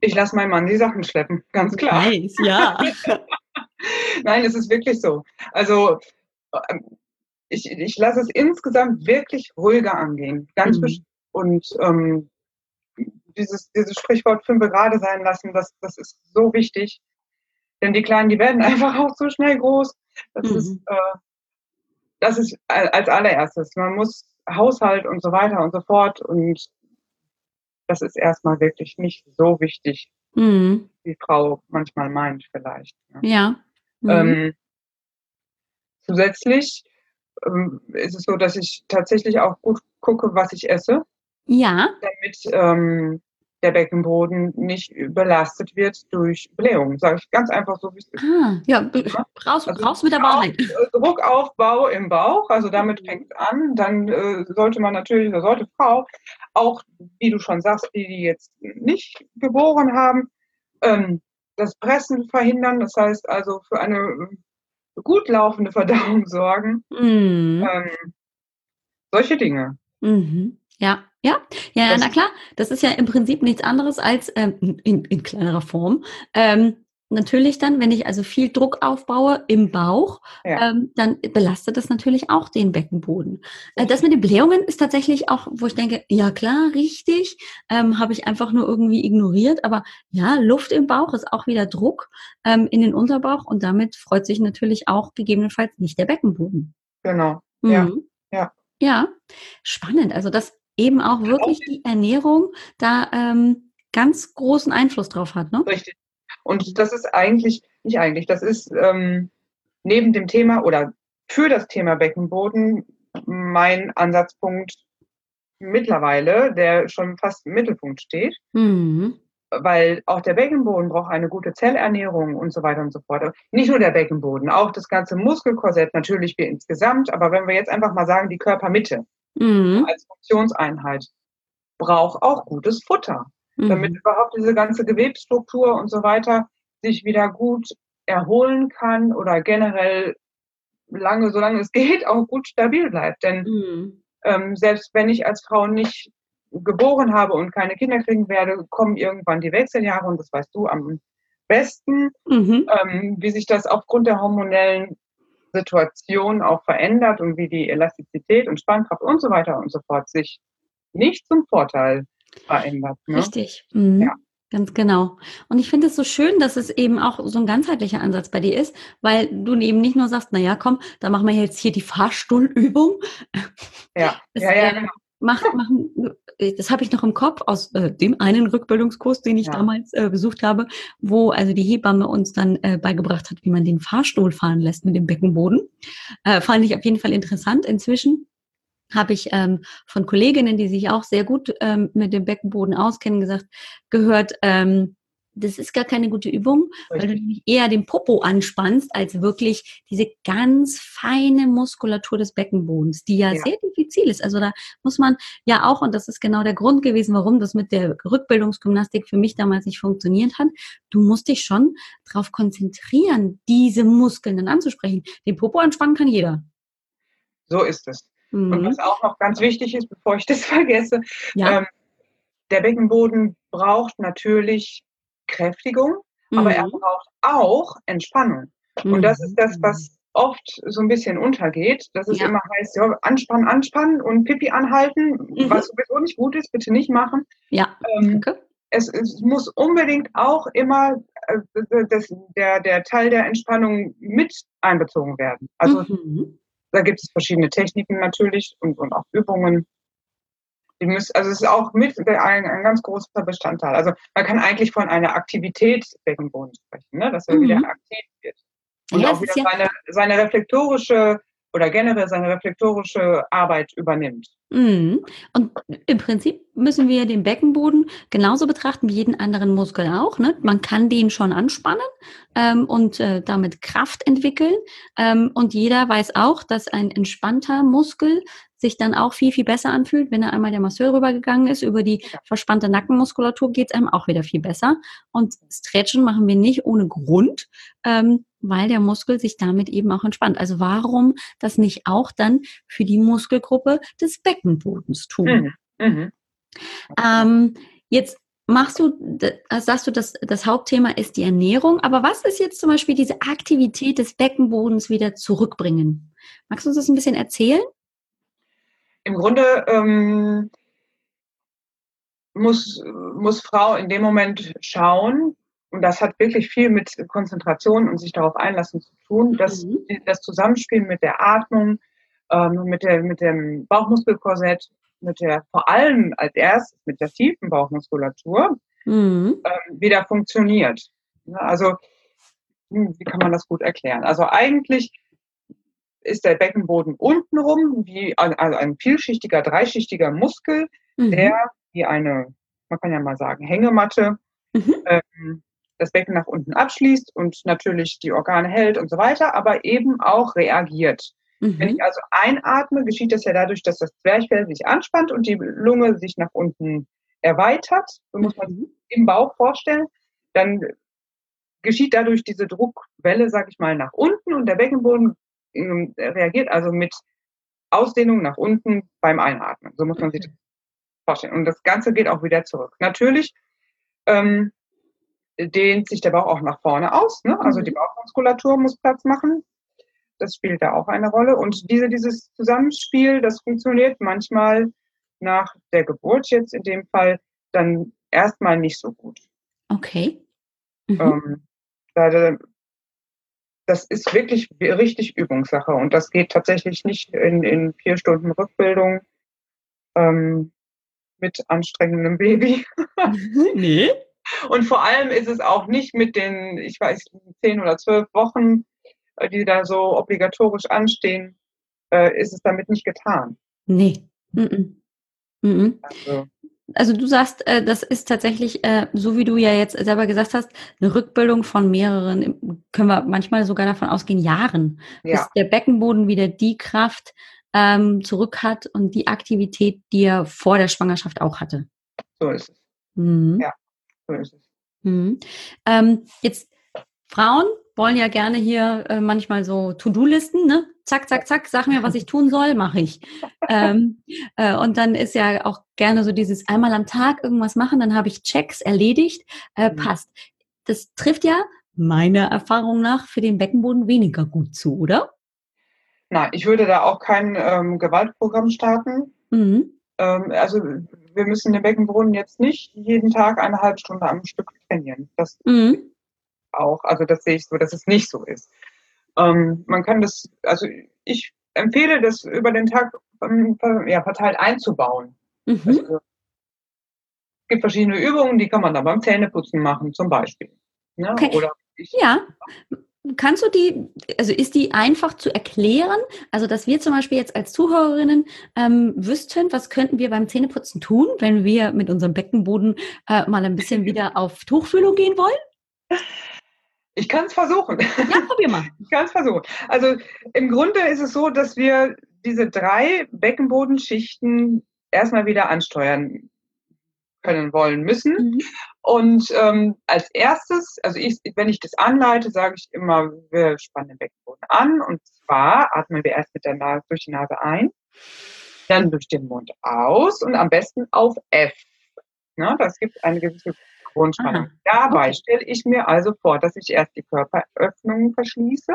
Ich lasse meinen Mann die Sachen schleppen, ganz klar. Nice, ja. Nein, es ist wirklich so. Also ähm, ich, ich lasse es insgesamt wirklich ruhiger angehen. Ganz mhm. Und ähm, dieses, dieses Sprichwort fünf gerade sein lassen, das, das ist so wichtig. Denn die Kleinen, die werden einfach auch so schnell groß. Das mhm. ist, äh, das ist als allererstes. Man muss Haushalt und so weiter und so fort. Und das ist erstmal wirklich nicht so wichtig, mhm. wie Frau manchmal meint vielleicht. Ne? Ja. Mhm. Ähm, zusätzlich ähm, ist es so, dass ich tatsächlich auch gut gucke, was ich esse. Ja. Damit ähm, der Beckenboden nicht überlastet wird durch Blähungen. Sage ich ganz einfach so, wie es ist. Ah, ja, raus, also raus mit der Wahrheit. Äh, Druckaufbau im Bauch, also damit mhm. fängt es an. Dann äh, sollte man natürlich, oder sollte Frau, auch, wie du schon sagst, die, die jetzt nicht geboren haben, ähm, das Pressen verhindern, das heißt also für eine gut laufende Verdauung sorgen. Mhm. Ähm, solche Dinge. Mhm. Ja, ja, ja, das na klar. Das ist ja im Prinzip nichts anderes als ähm, in, in kleinerer Form ähm, natürlich dann, wenn ich also viel Druck aufbaue im Bauch, ja. ähm, dann belastet das natürlich auch den Beckenboden. Äh, das mit den Blähungen ist tatsächlich auch, wo ich denke, ja klar, richtig, ähm, habe ich einfach nur irgendwie ignoriert. Aber ja, Luft im Bauch ist auch wieder Druck ähm, in den Unterbauch und damit freut sich natürlich auch gegebenenfalls nicht der Beckenboden. Genau. Mhm. Ja. ja. Ja, spannend. Also dass eben auch wirklich die Ernährung da ähm, ganz großen Einfluss drauf hat, ne? Richtig. Und das ist eigentlich, nicht eigentlich, das ist ähm, neben dem Thema oder für das Thema Beckenboden mein Ansatzpunkt mittlerweile, der schon fast im Mittelpunkt steht. Mhm. Weil auch der Beckenboden braucht eine gute Zellernährung und so weiter und so fort. Nicht nur der Beckenboden, auch das ganze Muskelkorsett, natürlich wir insgesamt. Aber wenn wir jetzt einfach mal sagen, die Körpermitte mhm. als Funktionseinheit braucht auch gutes Futter mhm. damit überhaupt diese ganze Gewebsstruktur und so weiter sich wieder gut erholen kann oder generell lange, solange es geht, auch gut stabil bleibt. Denn mhm. ähm, selbst wenn ich als Frau nicht geboren habe und keine Kinder kriegen werde, kommen irgendwann die Wechseljahre und das weißt du am besten, mhm. ähm, wie sich das aufgrund der hormonellen Situation auch verändert und wie die Elastizität und Spannkraft und so weiter und so fort sich nicht zum Vorteil verändert. Ne? Richtig. Mhm. Ja. Ganz genau. Und ich finde es so schön, dass es eben auch so ein ganzheitlicher Ansatz bei dir ist, weil du eben nicht nur sagst, na ja, komm, da machen wir jetzt hier die Fahrstuhlübung. Ja, das, ja, ja, genau. Mach, machen, das habe ich noch im Kopf aus äh, dem einen Rückbildungskurs, den ich ja. damals äh, besucht habe, wo also die Hebamme uns dann äh, beigebracht hat, wie man den Fahrstuhl fahren lässt mit dem Beckenboden. Äh, fand ich auf jeden Fall interessant inzwischen habe ich ähm, von Kolleginnen, die sich auch sehr gut ähm, mit dem Beckenboden auskennen, gesagt, gehört, ähm, das ist gar keine gute Übung, weil du nämlich eher den Popo anspannst, als wirklich diese ganz feine Muskulatur des Beckenbodens, die ja, ja, sehr diffizil ist. Also da muss man ja auch, und das ist genau der Grund gewesen, warum das mit der Rückbildungsgymnastik für mich damals nicht funktioniert hat, du musst dich schon darauf konzentrieren, diese Muskeln dann anzusprechen. Den Popo anspannen kann jeder. So ist es. Mhm. Und was auch noch ganz wichtig ist, bevor ich das vergesse, ja. ähm, der Beckenboden braucht natürlich Kräftigung, mhm. aber er mhm. braucht auch Entspannung. Mhm. Und das ist das, was oft so ein bisschen untergeht, dass es ja. immer heißt, ja, anspannen, anspannen und Pipi anhalten, mhm. was sowieso nicht gut ist, bitte nicht machen. Ja. Ähm, okay. es, es, muss unbedingt auch immer äh, das, der, der Teil der Entspannung mit einbezogen werden. Also mhm. Da gibt es verschiedene Techniken natürlich und, und auch Übungen. Die müssen, also es ist auch mit ein, ein ganz großer Bestandteil. Also man kann eigentlich von einer Aktivität Beckenboden sprechen, ne? dass er mhm. wieder aktiv wird. Und ja, auch wieder ja seine, seine reflektorische oder generell seine reflektorische Arbeit übernimmt. Mhm. Und im Prinzip müssen wir den Beckenboden genauso betrachten wie jeden anderen Muskel auch. Ne? Man kann den schon anspannen ähm, und äh, damit Kraft entwickeln. Ähm, und jeder weiß auch, dass ein entspannter Muskel sich dann auch viel, viel besser anfühlt. Wenn er einmal der Masseur rübergegangen ist, über die verspannte Nackenmuskulatur geht es einem auch wieder viel besser. Und Stretchen machen wir nicht ohne Grund, ähm, weil der Muskel sich damit eben auch entspannt. Also warum das nicht auch dann für die Muskelgruppe des Beckenbodens tun? Mhm. Mhm. Ähm, jetzt machst du, sagst du, dass das Hauptthema ist die Ernährung, aber was ist jetzt zum Beispiel diese Aktivität des Beckenbodens wieder zurückbringen? Magst du uns das ein bisschen erzählen? Im Grunde ähm, muss, muss Frau in dem Moment schauen, und das hat wirklich viel mit Konzentration und sich darauf einlassen zu tun, dass mhm. das Zusammenspiel mit der Atmung, ähm, mit, der, mit dem Bauchmuskelkorsett, mit der, vor allem als erstes mit der tiefen Bauchmuskulatur, mhm. ähm, wieder funktioniert. Also, hm, wie kann man das gut erklären? Also eigentlich ist der Beckenboden untenrum wie also ein vielschichtiger, dreischichtiger Muskel, mhm. der wie eine, man kann ja mal sagen, Hängematte, mhm. ähm, das Becken nach unten abschließt und natürlich die Organe hält und so weiter, aber eben auch reagiert. Mhm. Wenn ich also einatme, geschieht das ja dadurch, dass das Zwerchfell sich anspannt und die Lunge sich nach unten erweitert. So muss man sich mhm. im Bauch vorstellen. Dann geschieht dadurch diese Druckwelle, sag ich mal, nach unten und der Beckenboden reagiert also mit Ausdehnung nach unten beim Einatmen. So muss man sich das vorstellen. Und das Ganze geht auch wieder zurück. Natürlich ähm, dehnt sich der Bauch auch nach vorne aus. Ne? Also die mhm. Bauchmuskulatur muss Platz machen. Das spielt da auch eine Rolle. Und diese, dieses Zusammenspiel, das funktioniert manchmal nach der Geburt jetzt in dem Fall dann erstmal nicht so gut. Okay. Mhm. Ähm, das ist wirklich richtig Übungssache und das geht tatsächlich nicht in, in vier Stunden Rückbildung ähm, mit anstrengendem Baby. nee. Und vor allem ist es auch nicht mit den, ich weiß, zehn oder zwölf Wochen, äh, die da so obligatorisch anstehen, äh, ist es damit nicht getan. Nee. Mm -mm. Mm also, also du sagst, äh, das ist tatsächlich, äh, so wie du ja jetzt selber gesagt hast, eine Rückbildung von mehreren, können wir manchmal sogar davon ausgehen, Jahren, ja. bis der Beckenboden wieder die Kraft ähm, zurück hat und die Aktivität, die er vor der Schwangerschaft auch hatte. So ist es. Mhm. Ja, so ist es. Mhm. Ähm, jetzt Frauen wollen ja gerne hier äh, manchmal so To-Do-Listen, ne? Zack, zack, zack, sag mir, was ich tun soll, mache ich. ähm, äh, und dann ist ja auch gerne so dieses einmal am Tag irgendwas machen, dann habe ich Checks erledigt, äh, mhm. passt. Das trifft ja meiner Erfahrung nach für den Beckenboden weniger gut zu, oder? Nein, ich würde da auch kein ähm, Gewaltprogramm starten. Mhm. Ähm, also wir müssen den Beckenboden jetzt nicht jeden Tag eine halbe Stunde am Stück trainieren. Das mhm auch. Also das sehe ich so, dass es nicht so ist. Ähm, man kann das, also ich empfehle das über den Tag ähm, ja, verteilt einzubauen. Mhm. Also, es gibt verschiedene Übungen, die kann man dann beim Zähneputzen machen, zum Beispiel. Ne? Okay. Oder ich, ja. Kannst du die, also ist die einfach zu erklären? Also, dass wir zum Beispiel jetzt als Zuhörerinnen ähm, wüssten, was könnten wir beim Zähneputzen tun, wenn wir mit unserem Beckenboden äh, mal ein bisschen wieder auf Tuchfühlung gehen wollen? Ich kann es versuchen. Ja, probier mal. Ich kann es versuchen. Also im Grunde ist es so, dass wir diese drei Beckenbodenschichten erstmal wieder ansteuern können wollen müssen. Mhm. Und ähm, als erstes, also ich, wenn ich das anleite, sage ich immer, wir spannen den Beckenboden an. Und zwar atmen wir erst mit der Nase, durch die Nase ein, dann durch den Mund aus und am besten auf F. Ne, das gibt eine gewisse Grundspannung. Aha. Dabei okay. stelle ich mir also vor, dass ich erst die Körperöffnungen verschließe.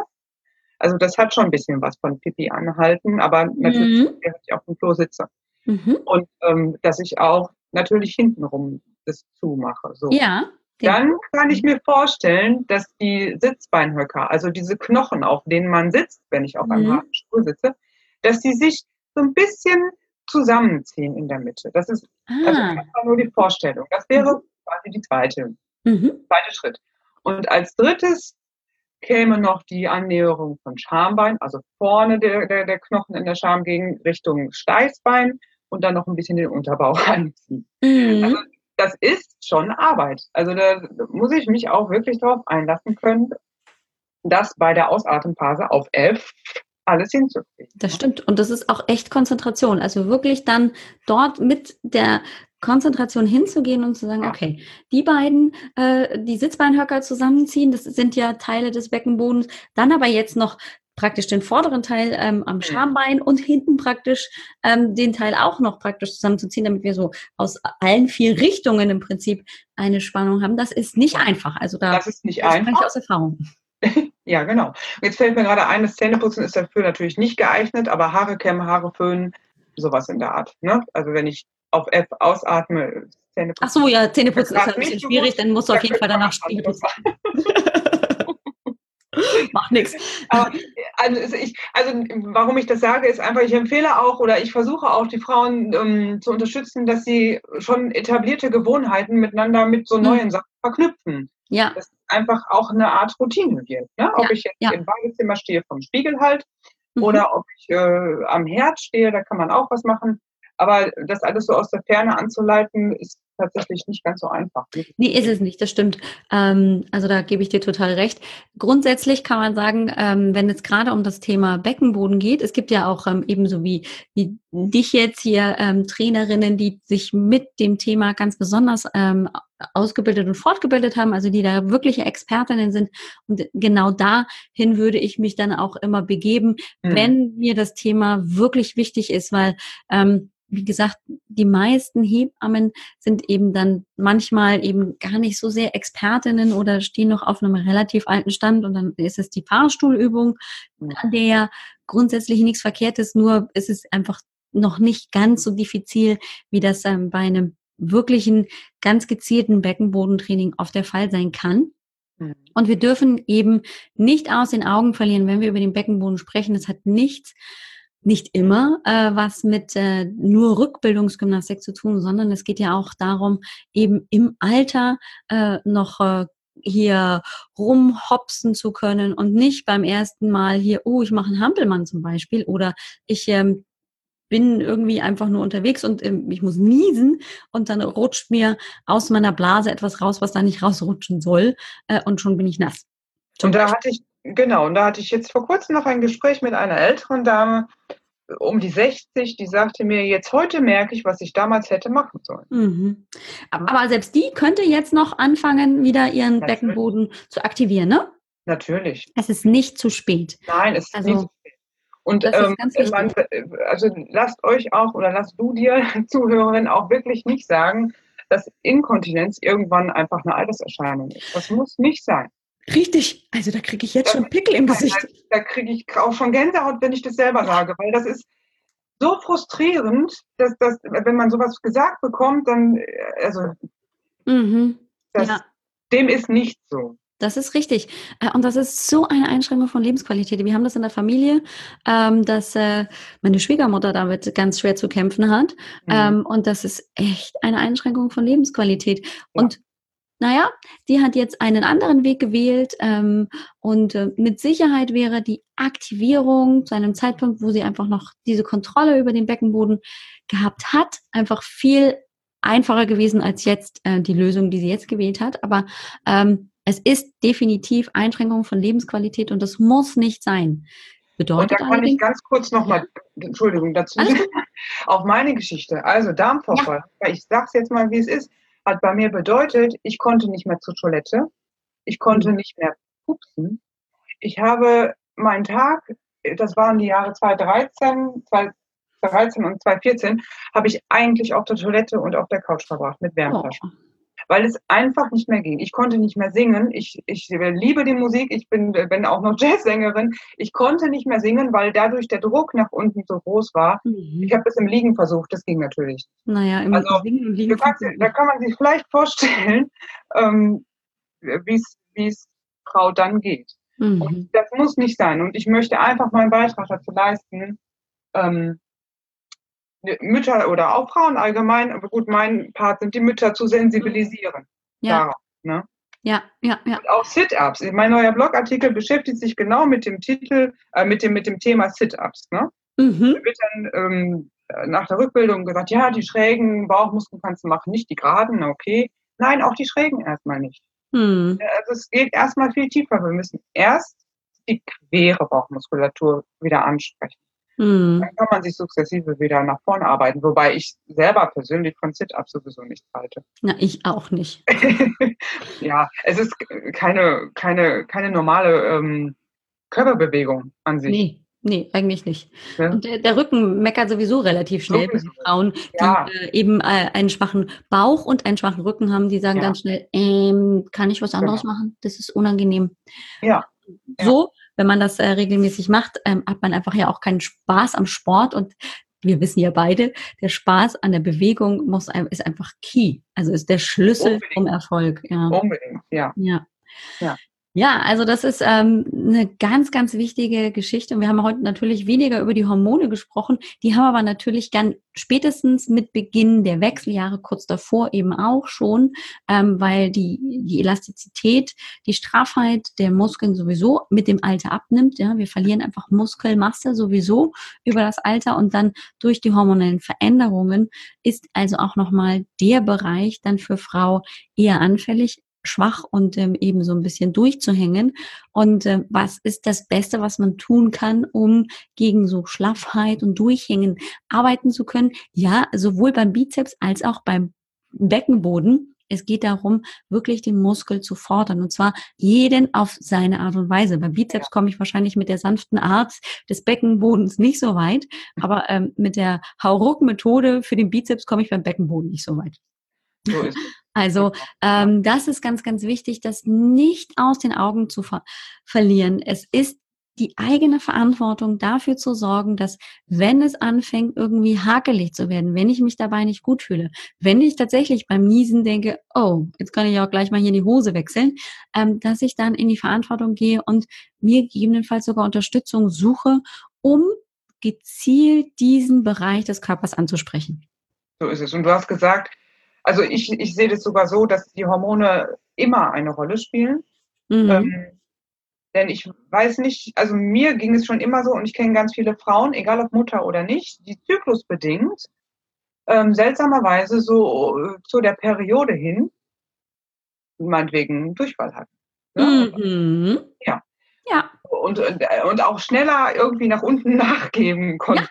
Also das hat schon ein bisschen was von Pipi anhalten, aber natürlich, mhm. während ich auf dem Klo sitze. Mhm. Und ähm, dass ich auch natürlich hintenrum das zumache. So. Ja. Dann kann ich mir vorstellen, dass die Sitzbeinhöcker, also diese Knochen, auf denen man sitzt, wenn ich auf einem mhm. harten Stuhl sitze, dass die sich so ein bisschen zusammenziehen in der Mitte. Das ist also ah. also nur die Vorstellung. Das wäre mhm quasi die zweite, mhm. zweite Schritt. Und als drittes käme noch die Annäherung von Schambein, also vorne der, der, der Knochen in der Schamgegend Richtung Steißbein und dann noch ein bisschen den Unterbauch anziehen. Mhm. Also das ist schon Arbeit. Also da muss ich mich auch wirklich darauf einlassen können, das bei der Ausatemphase auf F alles hinzukriegen. Das stimmt. Und das ist auch echt Konzentration. Also wirklich dann dort mit der Konzentration hinzugehen und zu sagen, okay, die beiden, äh, die Sitzbeinhöcker zusammenziehen, das sind ja Teile des Beckenbodens, dann aber jetzt noch praktisch den vorderen Teil ähm, am Schambein und hinten praktisch ähm, den Teil auch noch praktisch zusammenzuziehen, damit wir so aus allen vier Richtungen im Prinzip eine Spannung haben. Das ist nicht einfach. Also da das ist nicht einfach. ich aus Erfahrung. ja, genau. Jetzt fällt mir gerade ein, das Zähneputzen ist dafür natürlich nicht geeignet, aber Haare kämmen, Haare föhnen, sowas in der Art. Ne? Also wenn ich auf F ausatme, Zähne putzen. Ach so, ja, Zähneputzen ist halt ein bisschen schwierig, dann musst du auf jeden Fall danach Spiegel putzen. Macht nichts. Also, ich, also warum ich das sage, ist einfach, ich empfehle auch oder ich versuche auch die Frauen ähm, zu unterstützen, dass sie schon etablierte Gewohnheiten miteinander mit so mhm. neuen mhm. Sachen verknüpfen. Ja. Dass einfach auch eine Art Routine wird. Ne? Ob ja. ich jetzt ja. im Badezimmer stehe vom Spiegel halt mhm. oder ob ich äh, am Herd stehe, da kann man auch was machen. Aber das alles so aus der Ferne anzuleiten, ist tatsächlich nicht ganz so einfach. Nee, ist es nicht, das stimmt. Ähm, also da gebe ich dir total recht. Grundsätzlich kann man sagen, ähm, wenn es gerade um das Thema Beckenboden geht, es gibt ja auch ähm, ebenso wie, wie dich jetzt hier ähm, Trainerinnen, die sich mit dem Thema ganz besonders ähm, ausgebildet und fortgebildet haben, also die da wirkliche Expertinnen sind. Und genau dahin würde ich mich dann auch immer begeben, mhm. wenn mir das Thema wirklich wichtig ist, weil ähm, wie gesagt, die meisten Hebammen sind eben dann manchmal eben gar nicht so sehr Expertinnen oder stehen noch auf einem relativ alten Stand und dann ist es die Fahrstuhlübung, an der grundsätzlich nichts verkehrt ist, nur ist es einfach noch nicht ganz so diffizil, wie das ähm, bei einem wirklichen, ganz gezielten Beckenbodentraining oft der Fall sein kann. Mhm. Und wir dürfen eben nicht aus den Augen verlieren, wenn wir über den Beckenboden sprechen. Das hat nichts, nicht immer äh, was mit äh, nur Rückbildungsgymnastik zu tun, sondern es geht ja auch darum, eben im Alter äh, noch äh, hier rumhopsen zu können und nicht beim ersten Mal hier, oh, ich mache einen Hampelmann zum Beispiel oder ich ähm, bin irgendwie einfach nur unterwegs und ähm, ich muss niesen und dann rutscht mir aus meiner Blase etwas raus, was da nicht rausrutschen soll äh, und schon bin ich nass. Und da hatte ich, genau, und da hatte ich jetzt vor kurzem noch ein Gespräch mit einer älteren Dame, um die 60, die sagte mir, jetzt heute merke ich, was ich damals hätte machen sollen. Mhm. Aber selbst die könnte jetzt noch anfangen, wieder ihren Natürlich. Beckenboden zu aktivieren, ne? Natürlich. Es ist nicht zu spät. Nein, es ist also, nicht zu spät. Und ähm, man, also lasst euch auch oder lasst du dir, Zuhörerin, auch wirklich nicht sagen, dass Inkontinenz irgendwann einfach eine Alterserscheinung ist. Das muss nicht sein. Richtig, also da kriege ich jetzt schon Pickel im Gesicht. Da kriege ich auch schon Gänsehaut, wenn ich das selber sage, weil das ist so frustrierend, dass, dass wenn man sowas gesagt bekommt, dann, äh, also, mhm. das, ja. dem ist nicht so. Das ist richtig. Äh, und das ist so eine Einschränkung von Lebensqualität. Wir haben das in der Familie, ähm, dass äh, meine Schwiegermutter damit ganz schwer zu kämpfen hat. Mhm. Ähm, und das ist echt eine Einschränkung von Lebensqualität. Ja. Und naja, die hat jetzt einen anderen Weg gewählt ähm, und äh, mit Sicherheit wäre die Aktivierung zu einem Zeitpunkt, wo sie einfach noch diese Kontrolle über den Beckenboden gehabt hat, einfach viel einfacher gewesen als jetzt äh, die Lösung, die sie jetzt gewählt hat. Aber ähm, es ist definitiv Einschränkung von Lebensqualität und das muss nicht sein. Bedeutet und da kann ich ganz kurz nochmal, Entschuldigung, dazu auf meine Geschichte. Also Darmvorfall, ja. ich sag's jetzt mal, wie es ist, hat bei mir bedeutet, ich konnte nicht mehr zur Toilette, ich konnte mhm. nicht mehr pupsen. Ich habe meinen Tag, das waren die Jahre 2013, 2013 und 2014, habe ich eigentlich auf der Toilette und auf der Couch verbracht mit Wärmflaschen. Oh weil es einfach nicht mehr ging. Ich konnte nicht mehr singen. Ich, ich liebe die Musik. Ich bin, bin auch noch Jazzsängerin. Ich konnte nicht mehr singen, weil dadurch der Druck nach unten so groß war. Mhm. Ich habe es im Liegen versucht. Das ging natürlich. Naja, im also, Singen und Liegen. Da kann man sich vielleicht vorstellen, ähm, wie es Frau dann geht. Mhm. Und das muss nicht sein. Und ich möchte einfach meinen Beitrag dazu leisten, ähm, Mütter oder auch Frauen allgemein, aber gut, mein Part sind die Mütter zu sensibilisieren. Ja. Darauf, ne? Ja, ja, ja. Und auch Sit-Ups. Mein neuer Blogartikel beschäftigt sich genau mit dem Titel, äh, mit, dem, mit dem Thema Sit-Ups. Ne? Mhm. Da wird dann ähm, nach der Rückbildung gesagt, ja, die schrägen Bauchmuskeln kannst du machen, nicht die geraden, okay. Nein, auch die schrägen erstmal nicht. Mhm. Also es geht erstmal viel tiefer. Wir müssen erst die quere Bauchmuskulatur wieder ansprechen. Mhm. Dann kann man sich sukzessive wieder nach vorne arbeiten, wobei ich selber persönlich von Sit-Up sowieso nicht halte. Na, ich auch nicht. ja, es ist keine, keine, keine normale ähm, Körperbewegung an sich. Nee. Nee, eigentlich nicht. Ja. Und der, der, Rücken meckert sowieso relativ schnell bei Frauen, die ja. äh, eben äh, einen schwachen Bauch und einen schwachen Rücken haben, die sagen ja. ganz schnell, ähm, kann ich was anderes genau. machen? Das ist unangenehm. Ja. So wenn man das äh, regelmäßig macht, ähm, hat man einfach ja auch keinen Spaß am Sport und wir wissen ja beide, der Spaß an der Bewegung muss, ist einfach key. Also ist der Schlüssel Unbedingt. zum Erfolg. Ja. Unbedingt, ja. Ja. ja. Ja, also das ist ähm, eine ganz, ganz wichtige Geschichte. Und wir haben heute natürlich weniger über die Hormone gesprochen. Die haben aber natürlich dann spätestens mit Beginn der Wechseljahre, kurz davor eben auch schon, ähm, weil die, die Elastizität, die Straffheit der Muskeln sowieso mit dem Alter abnimmt. Ja, wir verlieren einfach Muskelmasse sowieso über das Alter und dann durch die hormonellen Veränderungen ist also auch nochmal der Bereich dann für Frau eher anfällig schwach und ähm, eben so ein bisschen durchzuhängen. Und äh, was ist das Beste, was man tun kann, um gegen so Schlaffheit und Durchhängen arbeiten zu können? Ja, sowohl beim Bizeps als auch beim Beckenboden. Es geht darum, wirklich den Muskel zu fordern. Und zwar jeden auf seine Art und Weise. Beim Bizeps komme ich wahrscheinlich mit der sanften Art des Beckenbodens nicht so weit. Aber ähm, mit der Hauruck-Methode für den Bizeps komme ich beim Beckenboden nicht so weit. So ist es. Also ähm, das ist ganz, ganz wichtig, das nicht aus den Augen zu ver verlieren. Es ist die eigene Verantwortung dafür zu sorgen, dass wenn es anfängt, irgendwie hakelig zu werden, wenn ich mich dabei nicht gut fühle, wenn ich tatsächlich beim Niesen denke, oh, jetzt kann ich auch gleich mal hier in die Hose wechseln, ähm, dass ich dann in die Verantwortung gehe und mir gegebenenfalls sogar Unterstützung suche, um gezielt diesen Bereich des Körpers anzusprechen. So ist es. Und du hast gesagt, also ich, ich sehe das sogar so, dass die Hormone immer eine Rolle spielen. Mhm. Ähm, denn ich weiß nicht, also mir ging es schon immer so und ich kenne ganz viele Frauen, egal ob Mutter oder nicht, die zyklusbedingt ähm, seltsamerweise so äh, zu der Periode hin, meinetwegen Durchfall hatten. Ne? Mhm. Ja. Ja. Und, und auch schneller irgendwie nach unten nachgeben konnten.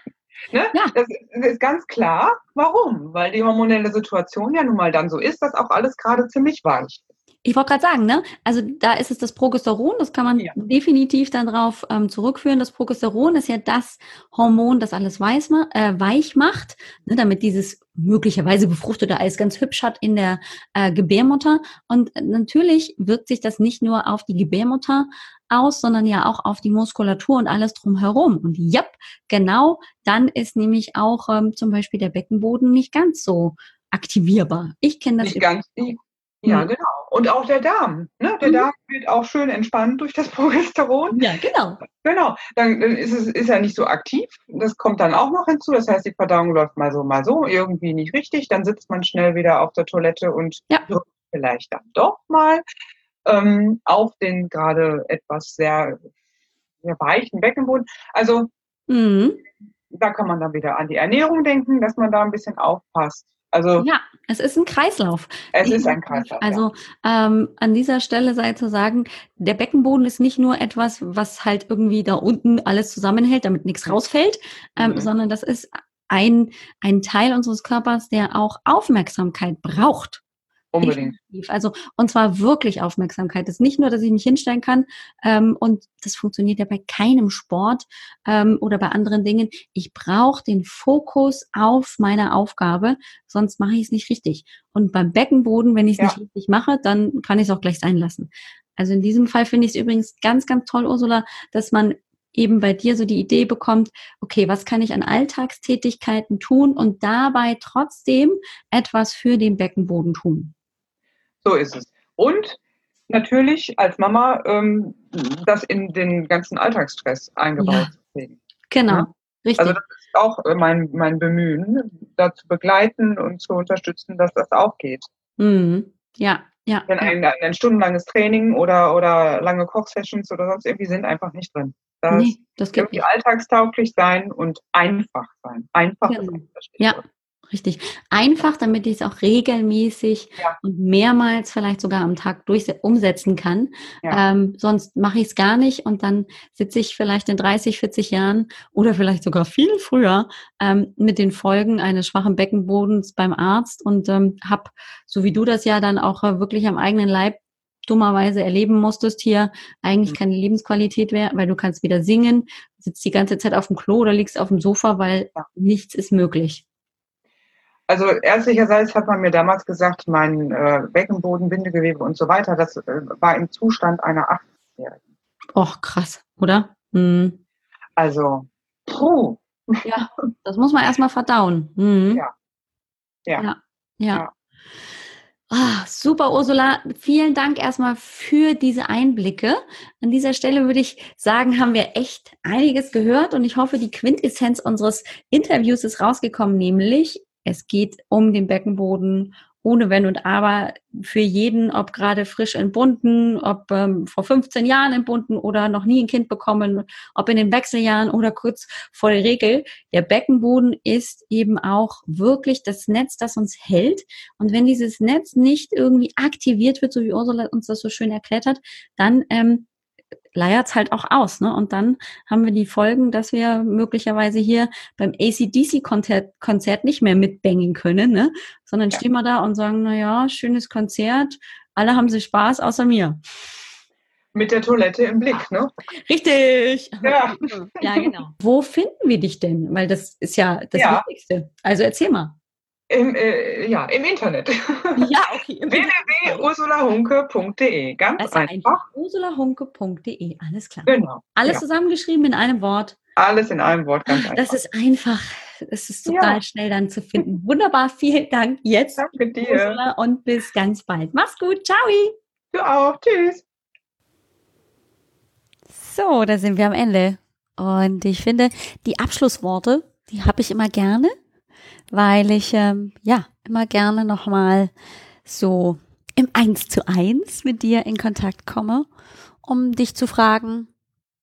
Ja. Ne? Ja. Das ist ganz klar. Warum? Weil die hormonelle Situation ja nun mal dann so ist, dass auch alles gerade ziemlich weich ist. Ich wollte gerade sagen, ne? Also da ist es das Progesteron, das kann man ja. definitiv dann drauf ähm, zurückführen. Das Progesteron ist ja das Hormon, das alles weiß, äh, weich macht, ne? damit dieses möglicherweise befruchtete Eis ganz hübsch hat in der äh, Gebärmutter. Und natürlich wirkt sich das nicht nur auf die Gebärmutter aus, sondern ja auch auf die Muskulatur und alles drumherum. Und ja, genau, dann ist nämlich auch ähm, zum Beispiel der Beckenboden nicht ganz so aktivierbar. Ich kenne das. Nicht ganz, ja, mhm. genau. Und auch der Darm. Ne? Der mhm. Darm wird auch schön entspannt durch das Progesteron. Ja, genau. Genau. Dann, dann ist es ist er nicht so aktiv. Das kommt dann auch noch hinzu. Das heißt, die Verdauung läuft mal so, mal so, irgendwie nicht richtig. Dann sitzt man schnell wieder auf der Toilette und ja. vielleicht dann doch mal ähm, auf den gerade etwas sehr, sehr weichen Beckenboden. Also mhm. da kann man dann wieder an die Ernährung denken, dass man da ein bisschen aufpasst. Also ja, es ist ein Kreislauf. Es ist ein Kreislauf. Also ähm, an dieser Stelle sei zu sagen, der Beckenboden ist nicht nur etwas, was halt irgendwie da unten alles zusammenhält, damit nichts rausfällt, ähm, mhm. sondern das ist ein, ein Teil unseres Körpers, der auch Aufmerksamkeit braucht. Unbedingt. Also, und zwar wirklich Aufmerksamkeit. Das ist nicht nur, dass ich mich hinstellen kann, ähm, und das funktioniert ja bei keinem Sport ähm, oder bei anderen Dingen. Ich brauche den Fokus auf meine Aufgabe, sonst mache ich es nicht richtig. Und beim Beckenboden, wenn ich es ja. nicht richtig mache, dann kann ich es auch gleich sein lassen. Also in diesem Fall finde ich es übrigens ganz, ganz toll, Ursula, dass man eben bei dir so die Idee bekommt, okay, was kann ich an Alltagstätigkeiten tun und dabei trotzdem etwas für den Beckenboden tun? So ist es. Und natürlich als Mama ähm, das in den ganzen Alltagsstress eingebaut ja. zu kriegen. Genau, ja? richtig. Also das ist auch mein, mein Bemühen, da zu begleiten und zu unterstützen, dass das auch geht. Mhm. Ja, ja. Denn ein, ein, stundenlanges Training oder, oder lange Kochsessions oder sonst irgendwie sind einfach nicht drin. Das, nee, das geht irgendwie nicht. alltagstauglich sein und einfach sein. Einfach. Genau. Ja, Richtig. Einfach, damit ich es auch regelmäßig ja. und mehrmals vielleicht sogar am Tag durch umsetzen kann. Ja. Ähm, sonst mache ich es gar nicht und dann sitze ich vielleicht in 30, 40 Jahren oder vielleicht sogar viel früher ähm, mit den Folgen eines schwachen Beckenbodens beim Arzt und ähm, habe, so wie du das ja dann auch äh, wirklich am eigenen Leib dummerweise erleben musstest hier, eigentlich mhm. keine Lebensqualität mehr, weil du kannst wieder singen, sitzt die ganze Zeit auf dem Klo oder liegst auf dem Sofa, weil ja. nichts ist möglich. Also ärztlicherseits hat man mir damals gesagt, mein äh, Beckenboden, Bindegewebe und so weiter, das äh, war im Zustand einer 80-Jährigen. Och, krass, oder? Hm. Also, puh. Ja, das muss man erstmal verdauen. Hm. Ja. Ja. Ja. ja. ja. Ah, super, Ursula. Vielen Dank erstmal für diese Einblicke. An dieser Stelle würde ich sagen, haben wir echt einiges gehört und ich hoffe, die Quintessenz unseres Interviews ist rausgekommen, nämlich es geht um den Beckenboden ohne Wenn und Aber für jeden, ob gerade frisch entbunden, ob ähm, vor 15 Jahren entbunden oder noch nie ein Kind bekommen, ob in den Wechseljahren oder kurz vor der Regel. Der Beckenboden ist eben auch wirklich das Netz, das uns hält. Und wenn dieses Netz nicht irgendwie aktiviert wird, so wie Ursula uns das so schön erklärt hat, dann ähm, leiert es halt auch aus. Ne? Und dann haben wir die Folgen, dass wir möglicherweise hier beim ACDC-Konzert Konzert nicht mehr mitbängen können, ne? sondern ja. stehen wir da und sagen, na ja, schönes Konzert, alle haben sie Spaß, außer mir. Mit der Toilette im Blick, ne? Richtig. Ja. ja, genau. Wo finden wir dich denn? Weil das ist ja das ja. Wichtigste. Also erzähl mal. Im, äh, ja, im Internet. Ja, okay. www.ursulahunke.de. Ganz also einfach. einfach. Ursulahunke.de, alles klar. Genau. Alles ja. zusammengeschrieben in einem Wort. Alles in einem Wort, ganz einfach. Das ist einfach. Es ist total ja. schnell dann zu finden. Wunderbar, vielen Dank jetzt. Danke dir. Ursula, und bis ganz bald. Mach's gut. Ciao. Du auch. Tschüss. So, da sind wir am Ende. Und ich finde, die Abschlussworte, die habe ich immer gerne, weil ich ähm, ja immer gerne nochmal so im Eins zu eins mit dir in Kontakt komme, um dich zu fragen,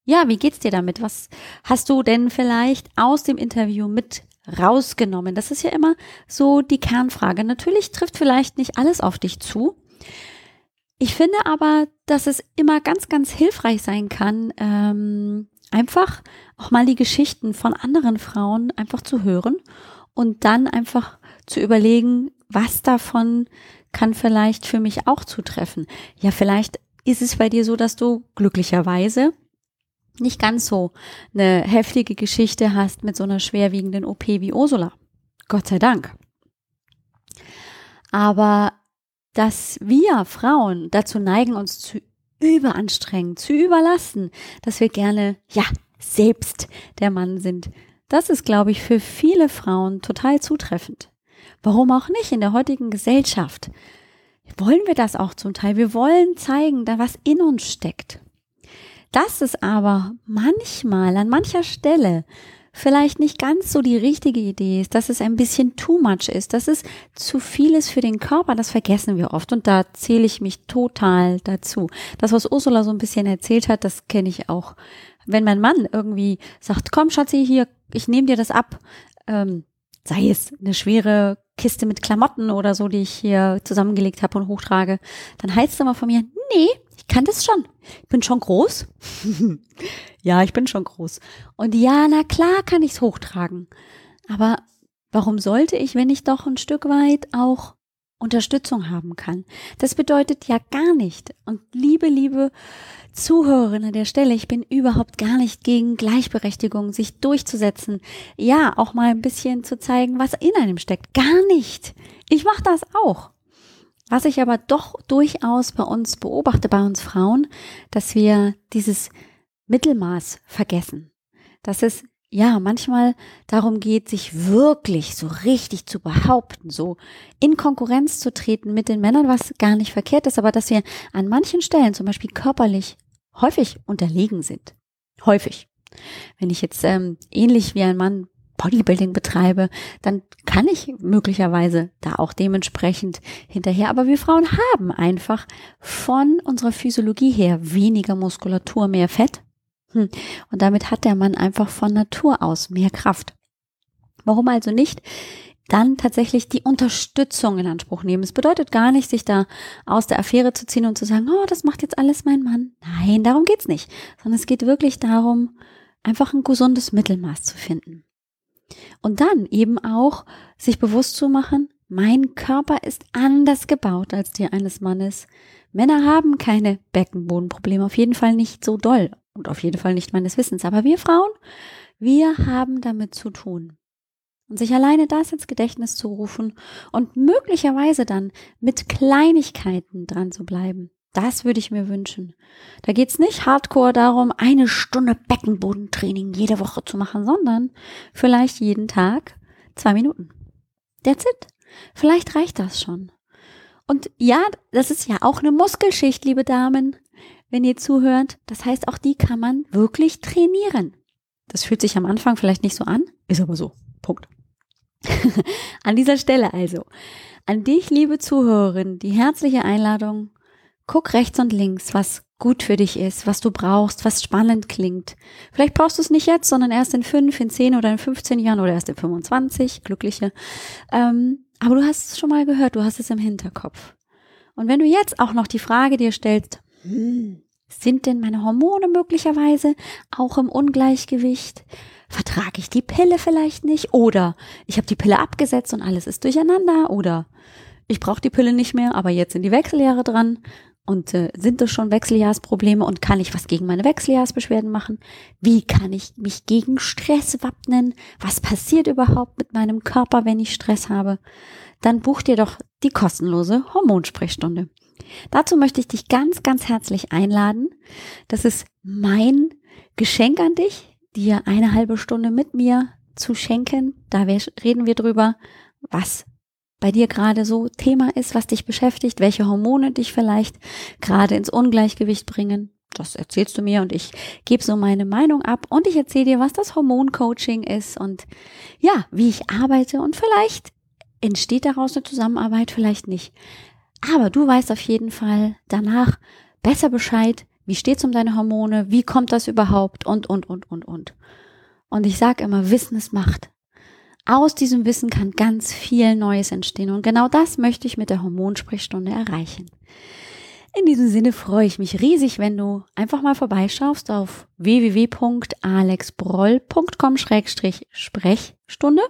ja, wie geht's dir damit? Was hast du denn vielleicht aus dem Interview mit rausgenommen? Das ist ja immer so die Kernfrage. Natürlich trifft vielleicht nicht alles auf dich zu. Ich finde aber, dass es immer ganz, ganz hilfreich sein kann, ähm, einfach auch mal die Geschichten von anderen Frauen einfach zu hören und dann einfach zu überlegen, was davon kann vielleicht für mich auch zutreffen. Ja, vielleicht ist es bei dir so, dass du glücklicherweise nicht ganz so eine heftige Geschichte hast mit so einer schwerwiegenden OP wie Ursula. Gott sei Dank. Aber dass wir Frauen dazu neigen, uns zu überanstrengen, zu überlassen, dass wir gerne, ja, selbst der Mann sind. Das ist, glaube ich, für viele Frauen total zutreffend. Warum auch nicht in der heutigen Gesellschaft? Wollen wir das auch zum Teil? Wir wollen zeigen, da was in uns steckt. Dass es aber manchmal an mancher Stelle vielleicht nicht ganz so die richtige Idee ist, dass es ein bisschen too much ist, dass es zu viel ist für den Körper, das vergessen wir oft und da zähle ich mich total dazu. Das, was Ursula so ein bisschen erzählt hat, das kenne ich auch. Wenn mein Mann irgendwie sagt, komm Schatzi, hier, ich nehme dir das ab, ähm, sei es eine schwere Kiste mit Klamotten oder so, die ich hier zusammengelegt habe und hochtrage, dann heißt es immer von mir, nee, ich kann das schon. Ich bin schon groß. ja, ich bin schon groß. Und ja, na klar kann ich es hochtragen. Aber warum sollte ich, wenn ich doch ein Stück weit auch Unterstützung haben kann? Das bedeutet ja gar nicht. Und liebe, liebe Zuhörerin an der Stelle, ich bin überhaupt gar nicht gegen Gleichberechtigung, sich durchzusetzen. Ja, auch mal ein bisschen zu zeigen, was in einem steckt. Gar nicht. Ich mache das auch. Was ich aber doch durchaus bei uns beobachte, bei uns Frauen, dass wir dieses Mittelmaß vergessen. Dass es ja manchmal darum geht, sich wirklich so richtig zu behaupten, so in Konkurrenz zu treten mit den Männern, was gar nicht verkehrt ist, aber dass wir an manchen Stellen zum Beispiel körperlich häufig unterlegen sind. Häufig. Wenn ich jetzt ähm, ähnlich wie ein Mann Bodybuilding betreibe, dann kann ich möglicherweise da auch dementsprechend hinterher. Aber wir Frauen haben einfach von unserer Physiologie her weniger Muskulatur, mehr Fett. Hm. Und damit hat der Mann einfach von Natur aus mehr Kraft. Warum also nicht dann tatsächlich die Unterstützung in Anspruch nehmen. Es bedeutet gar nicht, sich da aus der Affäre zu ziehen und zu sagen, oh, das macht jetzt alles mein Mann. Nein, darum geht's nicht. Sondern es geht wirklich darum, einfach ein gesundes Mittelmaß zu finden. Und dann eben auch sich bewusst zu machen, mein Körper ist anders gebaut als der eines Mannes. Männer haben keine Beckenbodenprobleme, auf jeden Fall nicht so doll und auf jeden Fall nicht meines Wissens. Aber wir Frauen, wir haben damit zu tun. Und sich alleine das ins Gedächtnis zu rufen und möglicherweise dann mit Kleinigkeiten dran zu bleiben. Das würde ich mir wünschen. Da geht's nicht hardcore darum, eine Stunde Beckenbodentraining jede Woche zu machen, sondern vielleicht jeden Tag zwei Minuten. That's it. Vielleicht reicht das schon. Und ja, das ist ja auch eine Muskelschicht, liebe Damen, wenn ihr zuhört. Das heißt, auch die kann man wirklich trainieren. Das fühlt sich am Anfang vielleicht nicht so an, ist aber so. Punkt. an dieser Stelle also. An dich, liebe Zuhörerin, die herzliche Einladung, Guck rechts und links, was gut für dich ist, was du brauchst, was spannend klingt. Vielleicht brauchst du es nicht jetzt, sondern erst in fünf, in zehn oder in 15 Jahren oder erst in 25, glückliche. Ähm, aber du hast es schon mal gehört, du hast es im Hinterkopf. Und wenn du jetzt auch noch die Frage dir stellst, hm, Sind denn meine Hormone möglicherweise auch im Ungleichgewicht? Vertrage ich die Pille vielleicht nicht? Oder ich habe die Pille abgesetzt und alles ist durcheinander? Oder ich brauche die Pille nicht mehr, aber jetzt sind die Wechseljahre dran und äh, sind das schon Wechseljahrsprobleme und kann ich was gegen meine Wechseljahrsbeschwerden machen? Wie kann ich mich gegen Stress wappnen? Was passiert überhaupt mit meinem Körper, wenn ich Stress habe? Dann buch dir doch die kostenlose Hormonsprechstunde. Dazu möchte ich dich ganz, ganz herzlich einladen. Das ist mein Geschenk an dich, dir eine halbe Stunde mit mir zu schenken. Da reden wir drüber, was bei dir gerade so Thema ist, was dich beschäftigt, welche Hormone dich vielleicht gerade ins Ungleichgewicht bringen. Das erzählst du mir und ich gebe so meine Meinung ab und ich erzähle dir, was das Hormoncoaching ist und ja, wie ich arbeite und vielleicht entsteht daraus eine Zusammenarbeit, vielleicht nicht. Aber du weißt auf jeden Fall danach besser Bescheid, wie steht's um deine Hormone, wie kommt das überhaupt und, und, und, und, und. Und ich sage immer, Wissen ist Macht. Aus diesem Wissen kann ganz viel Neues entstehen und genau das möchte ich mit der Hormonsprechstunde erreichen. In diesem Sinne freue ich mich riesig, wenn du einfach mal vorbeischaust auf www.alexbroll.com-sprechstunde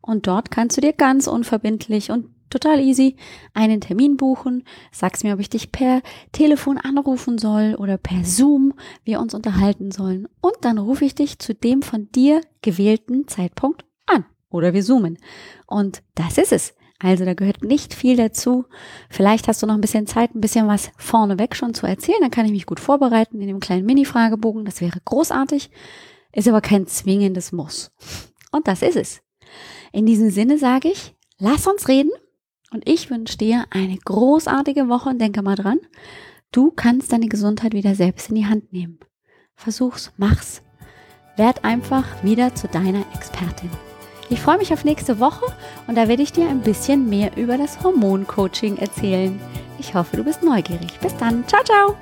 und dort kannst du dir ganz unverbindlich und total easy einen Termin buchen. Sagst mir, ob ich dich per Telefon anrufen soll oder per Zoom wir uns unterhalten sollen. Und dann rufe ich dich zu dem von dir gewählten Zeitpunkt an oder wir zoomen. Und das ist es. Also da gehört nicht viel dazu. Vielleicht hast du noch ein bisschen Zeit, ein bisschen was vorneweg schon zu erzählen. Dann kann ich mich gut vorbereiten in dem kleinen Mini-Fragebogen. Das wäre großartig. Ist aber kein zwingendes Muss. Und das ist es. In diesem Sinne sage ich, lass uns reden. Und ich wünsche dir eine großartige Woche und denke mal dran, du kannst deine Gesundheit wieder selbst in die Hand nehmen. Versuch's, mach's. Werd einfach wieder zu deiner Expertin. Ich freue mich auf nächste Woche und da werde ich dir ein bisschen mehr über das Hormoncoaching erzählen. Ich hoffe, du bist neugierig. Bis dann. Ciao, ciao.